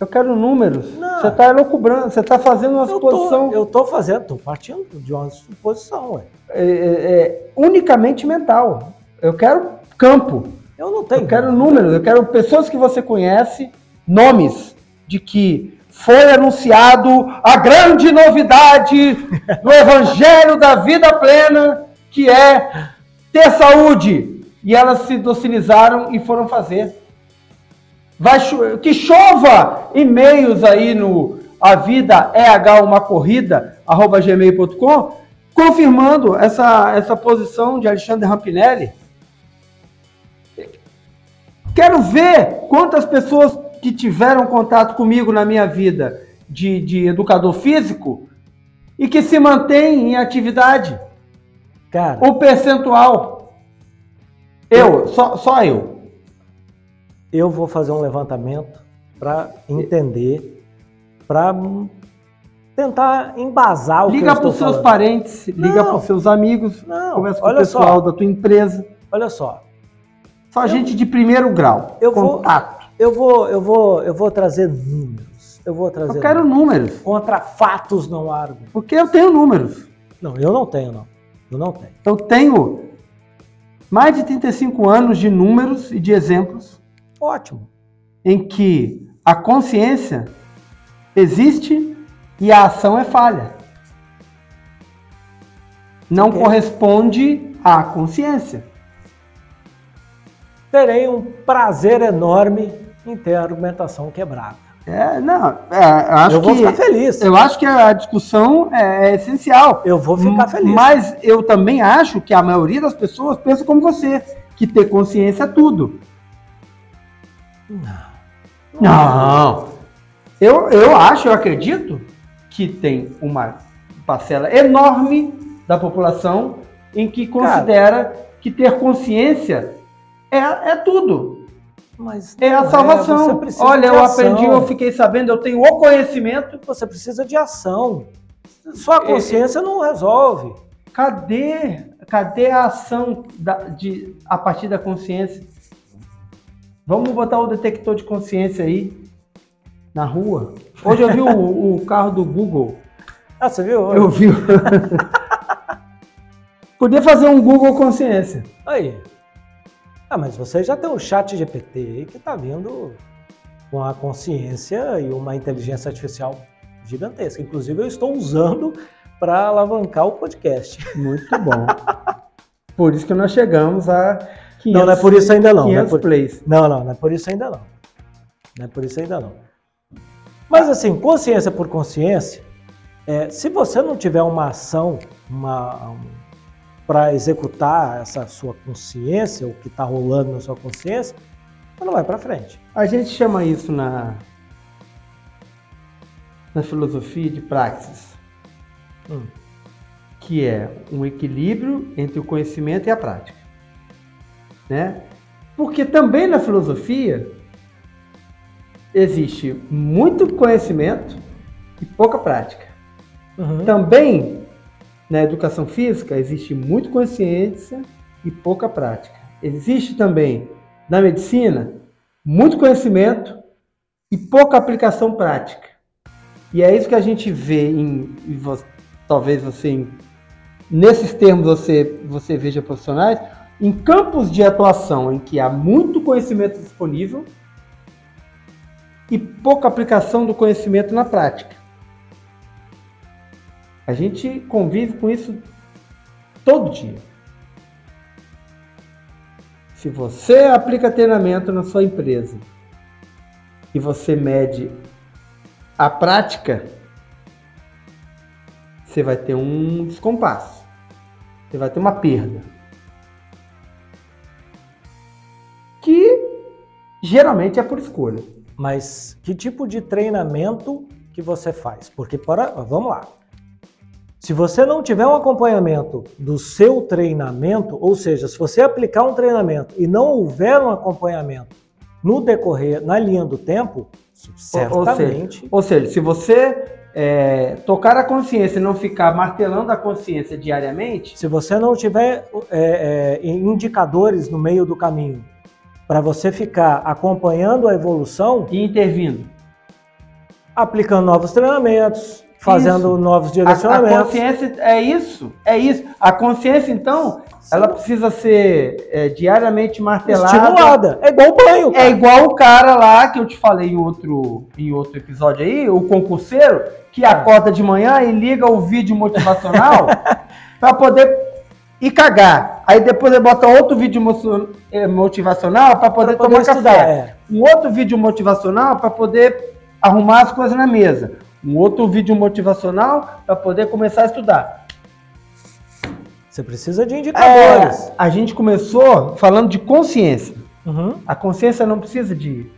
Speaker 1: Eu quero números.
Speaker 2: Não.
Speaker 1: Você está elocubrando, você está fazendo uma
Speaker 2: Eu,
Speaker 1: suposição
Speaker 2: tô, eu tô fazendo, tô partindo de uma suposição, ué.
Speaker 1: é, é, é, unicamente mental. Eu quero campo.
Speaker 2: Eu não tenho.
Speaker 1: Eu quero números, eu quero pessoas que você conhece, nomes de que foi anunciado a grande novidade do Evangelho da Vida Plena, que é ter saúde. E elas se docilizaram e foram fazer. Vai cho- que chova e-mails aí no a vida é h uma corrida arroba gmail.com confirmando essa, essa posição de Alexandre Rampinelli. Quero ver quantas pessoas que tiveram contato comigo na minha vida de, de educador físico e que se mantém em atividade.
Speaker 2: Cara,
Speaker 1: O percentual. Eu, só, só eu.
Speaker 2: eu vou fazer um levantamento para entender, para tentar embasar o que eu
Speaker 1: Liga para os seus parentes, liga para os seus amigos,
Speaker 2: Não,
Speaker 1: conversa com o pessoal
Speaker 2: só.
Speaker 1: da tua empresa.
Speaker 2: Olha só,
Speaker 1: Só gente de primeiro grau.
Speaker 2: Eu vou-
Speaker 1: contato.
Speaker 2: Eu vou, eu vou, eu vou trazer números. Eu vou trazer
Speaker 1: Eu quero
Speaker 2: números. contra fatos não argumentos.
Speaker 1: Porque eu tenho números.
Speaker 2: Não, eu não tenho não. Eu não tenho.
Speaker 1: Eu tenho mais de 35 anos de números e de exemplos
Speaker 2: Ótimo.
Speaker 1: em que a consciência existe e a ação é falha. Não
Speaker 2: Ok.
Speaker 1: corresponde à consciência.
Speaker 2: Terei um prazer enorme em ter a argumentação quebrada.
Speaker 1: É, não, é, eu acho
Speaker 2: eu vou
Speaker 1: que
Speaker 2: ficar feliz.
Speaker 1: eu acho que a discussão é, é essencial.
Speaker 2: Eu vou ficar feliz.
Speaker 1: Mas eu também acho que a maioria das pessoas pensa como você, que ter consciência é tudo. Não. Eu, eu acho, eu acredito que tem uma parcela enorme da população em que considera que ter consciência é, é tudo.
Speaker 2: Mas
Speaker 1: É a
Speaker 2: não
Speaker 1: salvação.
Speaker 2: precisa
Speaker 1: Olha, eu
Speaker 2: ação.
Speaker 1: aprendi, eu fiquei sabendo, eu tenho o conhecimento.
Speaker 2: Você precisa de ação. Só a consciência não resolve.
Speaker 1: Cadê, cadê a ação da- de, a partir da consciência? Vamos botar o detector de consciência aí na rua. Hoje eu vi o, o carro do Google.
Speaker 2: Ah, você viu?
Speaker 1: Eu vi. Podia fazer um Google Consciência.
Speaker 2: Aí. Ah, mas você já tem o chat GPT que tá vindo com a consciência e uma inteligência artificial gigantesca. Inclusive, eu estou usando para alavancar o podcast.
Speaker 1: Muito bom. Por isso que nós chegamos a 500,
Speaker 2: não, não é por isso ainda não. Não é
Speaker 1: 500
Speaker 2: por,
Speaker 1: plays.
Speaker 2: não, não, não é por isso ainda não. Não é por isso ainda não. Mas assim, consciência por consciência, é, se você não tiver uma ação uma, para executar essa sua consciência, o que está rolando na sua consciência, não vai para frente.
Speaker 1: A gente chama isso na, na filosofia de praxis,
Speaker 2: Hum.
Speaker 1: que é um equilíbrio entre o conhecimento e a prática. Né? Porque também na filosofia existe muito conhecimento e pouca prática.
Speaker 2: Uhum.
Speaker 1: Também na educação física existe muito consciência e pouca prática. Existe também na medicina muito conhecimento e pouca aplicação prática. E é isso que a gente vê em, talvez você nesses termos você você veja profissionais em campos de atuação em que há muito conhecimento disponível e pouca aplicação do conhecimento na prática. A gente convive com isso todo dia. Se você aplica treinamento na sua empresa e você mede a prática, você vai ter um descompasso. Você vai ter uma perda. Que geralmente é por escolha.
Speaker 2: Mas que tipo de treinamento que você faz? Porque para, vamos lá. Se você não tiver um acompanhamento do seu treinamento, ou seja, se você aplicar um treinamento e não houver um acompanhamento no decorrer, na linha do tempo, certamente.
Speaker 1: Ou seja, se você é, tocar a consciência e não ficar martelando a consciência diariamente,
Speaker 2: Se você não tiver é, é, indicadores no meio do caminho para você ficar acompanhando a evolução,
Speaker 1: e intervindo.
Speaker 2: aplicando novos treinamentos, fazendo
Speaker 1: Isso.
Speaker 2: novos
Speaker 1: A, a
Speaker 2: direcionamentos.
Speaker 1: consciência é isso, é isso. A consciência, então, ela precisa ser é, diariamente martelada.
Speaker 2: estimulada. É igual banho.
Speaker 1: É
Speaker 2: cara.
Speaker 1: igual o cara lá que eu te falei em outro, em outro episódio aí, o concurseiro, que acorda de manhã e liga o vídeo motivacional para poder ir cagar. Aí depois ele bota outro vídeo eh, motivacional para poder
Speaker 2: Pra
Speaker 1: tomar
Speaker 2: poder estudar,
Speaker 1: café.
Speaker 2: é.
Speaker 1: Um outro vídeo motivacional para poder arrumar as coisas na mesa. Um outro vídeo motivacional para poder começar a estudar.
Speaker 2: Você precisa de indicadores.
Speaker 1: É, a gente começou falando de consciência.
Speaker 2: Uhum.
Speaker 1: A consciência não precisa de.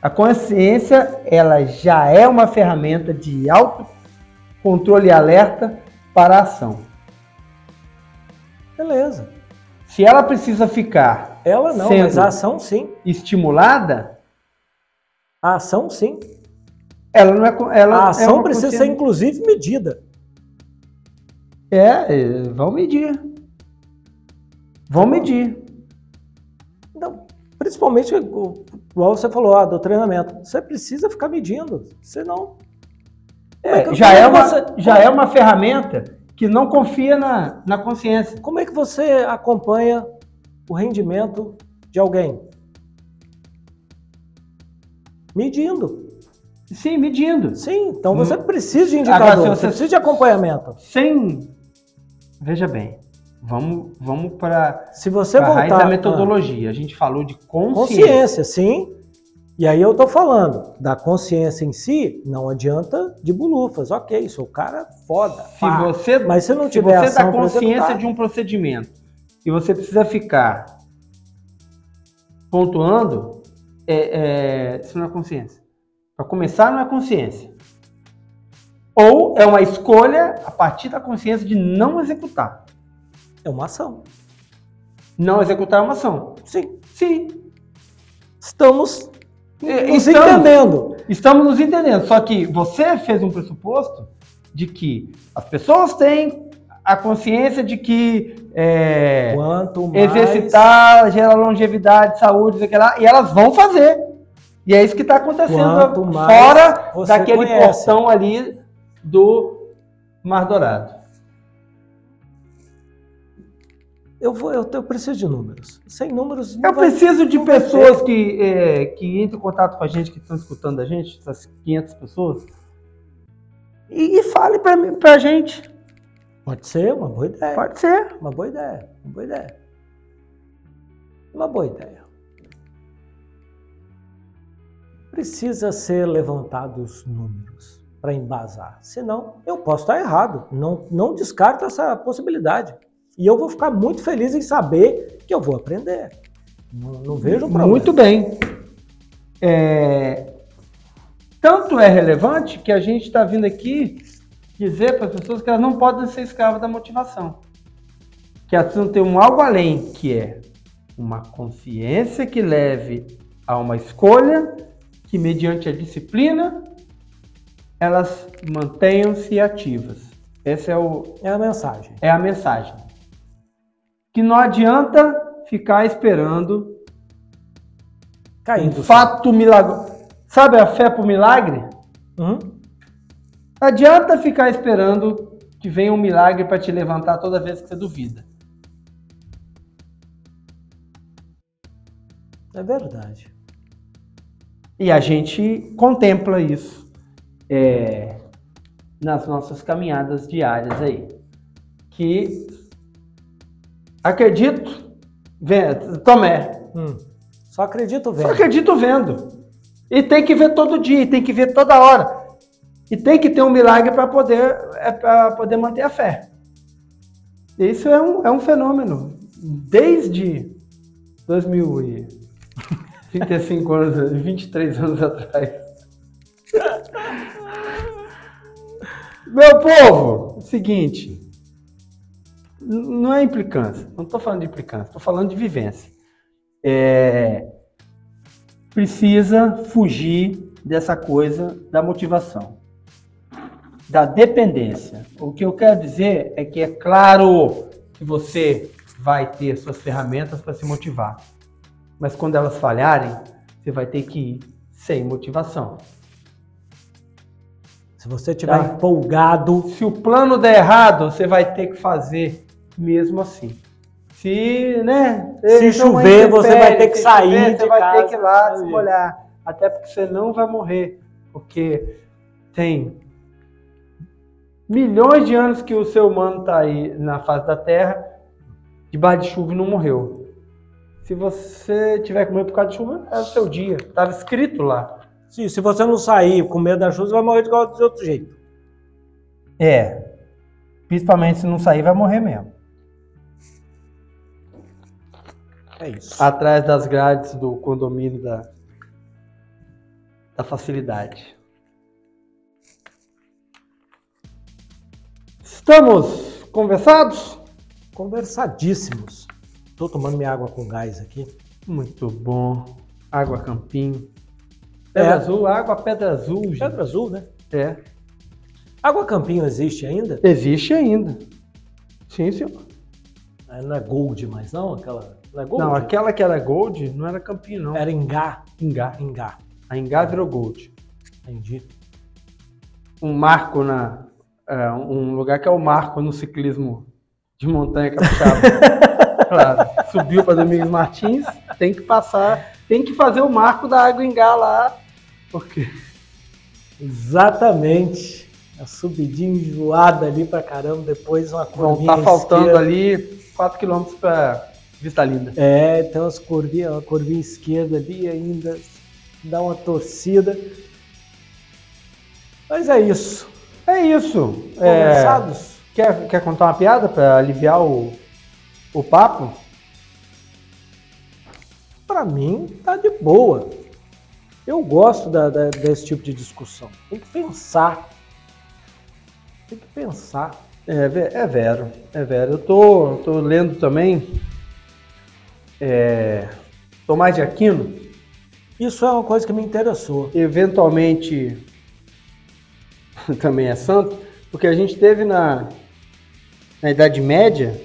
Speaker 1: A consciência, ela já é uma ferramenta de autocontrole e alerta para a ação.
Speaker 2: Beleza.
Speaker 1: Se ela precisa ficar
Speaker 2: Ela não, mas a ação sim.
Speaker 1: estimulada,
Speaker 2: A ação sim.
Speaker 1: Ela não é. Ela
Speaker 2: A
Speaker 1: é
Speaker 2: ação
Speaker 1: uma
Speaker 2: precisa ser, inclusive, medida.
Speaker 1: É, é, vão medir. Vão medir.
Speaker 2: Então, principalmente, igual você falou, ah, do treinamento. Você precisa ficar medindo, senão...
Speaker 1: É,
Speaker 2: Como
Speaker 1: já,
Speaker 2: que
Speaker 1: é uma,
Speaker 2: você-
Speaker 1: já é uma ferramenta que não confia na, na consciência.
Speaker 2: Como é que você acompanha o rendimento de alguém? Medindo.
Speaker 1: Sim, medindo.
Speaker 2: Sim, então você
Speaker 1: Hum.
Speaker 2: precisa de
Speaker 1: Agora,
Speaker 2: indicador,
Speaker 1: se
Speaker 2: você precisa de acompanhamento.
Speaker 1: Sem. Veja bem, vamos, vamos para
Speaker 2: Se você
Speaker 1: a raiz
Speaker 2: voltar...
Speaker 1: da
Speaker 2: Ah,
Speaker 1: metodologia. A gente falou de consciência.
Speaker 2: consciência, sim. E aí eu tô falando da consciência em si, não adianta de bulufas. Ok, sou o cara foda.
Speaker 1: Se
Speaker 2: pá.
Speaker 1: você,
Speaker 2: Mas se não
Speaker 1: se
Speaker 2: tiver
Speaker 1: você
Speaker 2: ação
Speaker 1: dá consciência de um procedimento e você precisa ficar pontuando, é, é, isso não é consciência. Para começar, não é consciência. Ou é uma escolha a partir da consciência de não executar.
Speaker 2: É uma ação.
Speaker 1: Não executar é uma ação.
Speaker 2: Sim.
Speaker 1: Sim,
Speaker 2: Estamos
Speaker 1: É,
Speaker 2: nos
Speaker 1: estamos.
Speaker 2: entendendo.
Speaker 1: Estamos nos entendendo. Só que você fez um pressuposto de que as pessoas têm a consciência de que é,
Speaker 2: Quanto mais...
Speaker 1: exercitar gera longevidade, saúde, sei que lá, e elas vão fazer. E é isso que está acontecendo fora daquele
Speaker 2: conhece.
Speaker 1: portão ali do Mar Dourado.
Speaker 2: Eu, vou, eu, eu preciso de números. Sem números. não
Speaker 1: Eu
Speaker 2: vai-
Speaker 1: preciso de pessoas que, é, que entrem em contato com a gente, que estão escutando a gente, essas 500 pessoas, e, e fale mim- pra gente.
Speaker 2: Pode ser uma boa ideia.
Speaker 1: Pode ser.
Speaker 2: Uma boa ideia. Uma boa ideia. Uma boa ideia. Precisa ser levantados números para embasar. Senão, eu posso estar errado. Não, não descarto essa possibilidade. E eu vou ficar muito feliz em saber que eu vou aprender. Não, não vejo problema.
Speaker 1: Muito bem. É, Tanto é relevante que a gente está vindo aqui dizer para as pessoas que elas não podem ser escravas da motivação. Que elas precisam ter um algo além, que é uma consciência que leve a uma escolha, que mediante a disciplina elas mantenham-se ativas. Essa é, o,
Speaker 2: É a mensagem.
Speaker 1: é a mensagem. Que não adianta ficar esperando
Speaker 2: Caindo.
Speaker 1: um fato milagroso. Sabe a fé por milagre?
Speaker 2: Uhum.
Speaker 1: Não adianta ficar esperando que venha um milagre para te levantar toda vez que você duvida.
Speaker 2: É verdade.
Speaker 1: E a gente contempla isso é, nas nossas caminhadas diárias aí. Que acredito, vendo, Tomé,
Speaker 2: Hum. Só acredito
Speaker 1: só
Speaker 2: vendo.
Speaker 1: acredito vendo. E tem que ver todo dia, e tem que ver toda hora. E tem que ter um milagre para poder, é, pra poder manter a fé. Isso é um, é um fenômeno. Desde 2035 anos, 23 anos atrás. Meu povo, seguinte. n- Não é implicância. Não estou falando de implicância, estou falando de vivência. É, precisa fugir dessa coisa da motivação, da dependência. O que eu quero dizer é que é claro que você vai ter suas ferramentas para se motivar, mas quando elas falharem, você vai ter que ir sem motivação.
Speaker 2: Se você estiver
Speaker 1: Tá.
Speaker 2: empolgado,
Speaker 1: Se o plano der errado, você vai ter que fazer mesmo assim. Se, né?
Speaker 2: Se chover, você vai ter que sair
Speaker 1: chover,
Speaker 2: de
Speaker 1: Você vai
Speaker 2: casa.
Speaker 1: ter que ir lá se molhar. Até porque você não vai morrer. Porque tem milhões de anos que o ser humano está aí na face da Terra, debaixo de chuva e não morreu. Se você tiver com medo por causa de chuva, é o seu dia. Estava escrito lá.
Speaker 2: Sim, se você não sair com medo da chuva, você vai morrer de qualquer outro jeito.
Speaker 1: É. Principalmente se não sair, vai morrer mesmo.
Speaker 2: É isso.
Speaker 1: Atrás das grades do condomínio da, da facilidade. Estamos conversados?
Speaker 2: Conversadíssimos. Tô tomando minha água com gás aqui.
Speaker 1: Muito bom. Água Campinho. Pedra
Speaker 2: É.
Speaker 1: Azul, água Pedra Azul, gente.
Speaker 2: Pedra Azul, né?
Speaker 1: É.
Speaker 2: Água Campinho existe ainda?
Speaker 1: Existe ainda. Sim, senhor.
Speaker 2: Ah, Não é Gold mais, não? Aquela. Não é Gold?
Speaker 1: Não, aquela que era Gold não era Campinho, não.
Speaker 2: Era Ingá.
Speaker 1: Ingá.
Speaker 2: Ingá.
Speaker 1: A Ingá virou Gold.
Speaker 2: Entendi.
Speaker 1: um marco na. é, um lugar que é o marco no ciclismo de montanha capixaba. claro. Subiu para Domingos Martins, tem que passar, tem que fazer o marco da água Ingá lá, porque
Speaker 2: Exatamente. A subidinha enjoada ali pra caramba, depois uma curvinha
Speaker 1: estar faltando
Speaker 2: esquerda.
Speaker 1: ali 4 km para Vista Linda.
Speaker 2: É, tem umas curvinhas, uma curvinha esquerda ali ainda, dá uma torcida. Mas é isso.
Speaker 1: É isso. É,
Speaker 2: Conversados?
Speaker 1: Quer, quer contar uma piada para aliviar o, o papo?
Speaker 2: Pra mim, tá de boa. Eu gosto da- da- desse tipo de discussão. Tem que pensar. Tem que pensar.
Speaker 1: É, é vero, é vero. Eu tô, tô lendo também é, Tomás de Aquino,
Speaker 2: Isso é uma coisa que me interessou.
Speaker 1: eventualmente também é santo, porque a gente teve na, na Idade Média,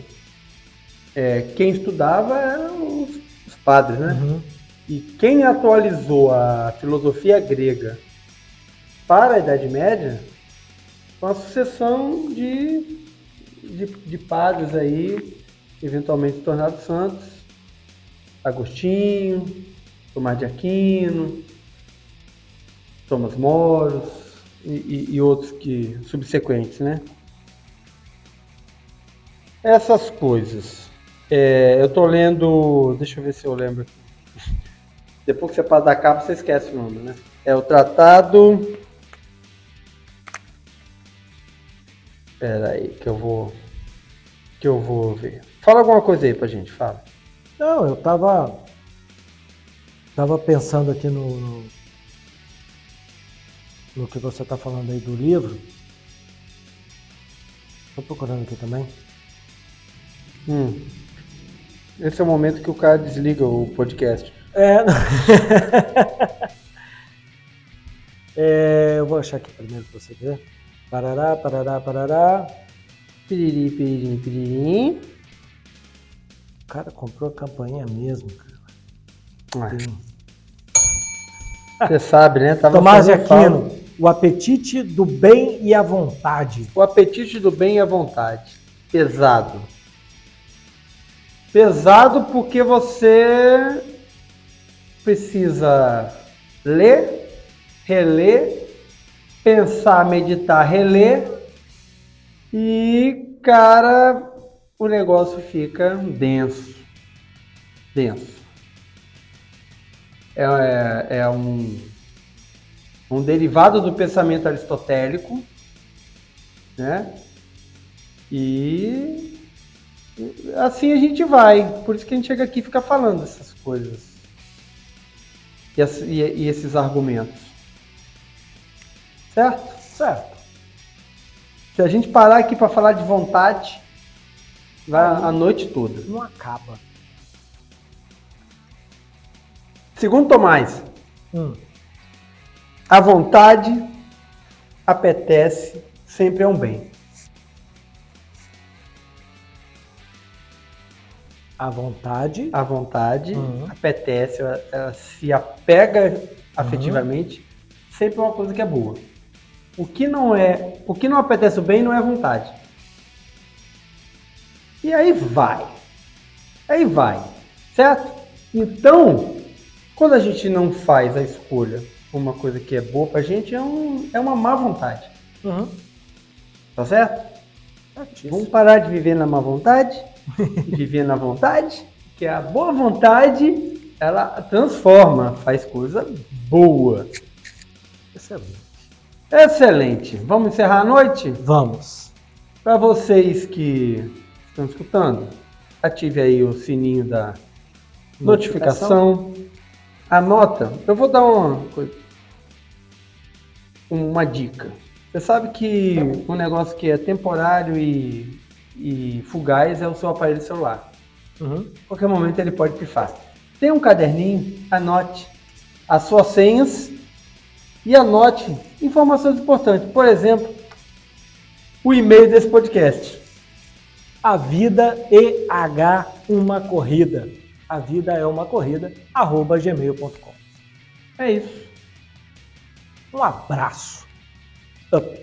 Speaker 1: é, quem estudava eram os, os padres, né?
Speaker 2: Uhum.
Speaker 1: E quem atualizou a filosofia grega para a Idade Média foi uma sucessão de, de, de padres aí, eventualmente tornados santos. Agostinho, Tomás de Aquino, Thomas Moros e, e- e outros que subsequentes, né? Essas coisas. É, eu tô lendo. Deixa eu ver se eu lembro. Depois que você passa da capa, você esquece o nome, né? É o Tratado. Pera aí, que eu vou. Que eu vou ver. Fala alguma coisa aí pra gente, fala.
Speaker 2: Não, eu tava. Tava pensando aqui no. No, no que você tá falando aí do livro. Tô procurando aqui também.
Speaker 1: Hum. Esse é o momento que o cara desliga o podcast.
Speaker 2: É. É, eu vou achar aqui primeiro pra você ver. Parará, parará, parará.
Speaker 1: Piriri, piriri, piriri.
Speaker 2: O cara comprou a campainha mesmo, cara.
Speaker 1: Você sabe, né? Tava
Speaker 2: Tomás de
Speaker 1: fazendo falta.
Speaker 2: Aquino, o apetite do bem e a vontade.
Speaker 1: O apetite do bem e a vontade. Pesado. Pesado porque você precisa ler, reler, pensar, meditar, reler e, cara, o negócio fica denso. Denso. É, é, é um, um derivado do pensamento aristotélico, né? E assim a gente vai. Por isso que a gente chega aqui e fica falando essas coisas. E, e- e esses argumentos. Certo?
Speaker 2: Certo.
Speaker 1: Se a gente parar aqui para falar de vontade, vai a noite toda.
Speaker 2: Não acaba.
Speaker 1: Segundo Tomás,
Speaker 2: Hum.
Speaker 1: a vontade apetece sempre é um bem.
Speaker 2: A vontade.
Speaker 1: A vontade
Speaker 2: Uhum.
Speaker 1: apetece, ela, ela se apega afetivamente, sempre é uma coisa que é boa. O que não é, o que não apetece o bem não é vontade. E aí vai. Aí vai. Certo? Então, quando a gente não faz a escolha por uma coisa que é boa pra gente, é, um, é uma má vontade.
Speaker 2: Uhum.
Speaker 1: Tá certo?
Speaker 2: Certíssimo.
Speaker 1: Vamos parar de viver na má vontade viver na vontade, que a boa vontade ela transforma, faz coisa boa.
Speaker 2: Excelente.
Speaker 1: Excelente. Vamos encerrar a noite?
Speaker 2: Vamos.
Speaker 1: Para vocês que estão escutando, ative aí o sininho da, notificação. Anota. Eu vou dar uma. Uma dica. Você sabe que um negócio que é temporário e, e fugaz é o seu aparelho celular.
Speaker 2: Uhum.
Speaker 1: Qualquer momento ele pode pifar. Tem um caderninho, anote as suas senhas e anote informações importantes. Por exemplo, o e-mail desse podcast.
Speaker 2: A vida EH uma corrida. A vida é uma corrida, arroba gmail.com.
Speaker 1: É isso.
Speaker 2: Um abraço. Up.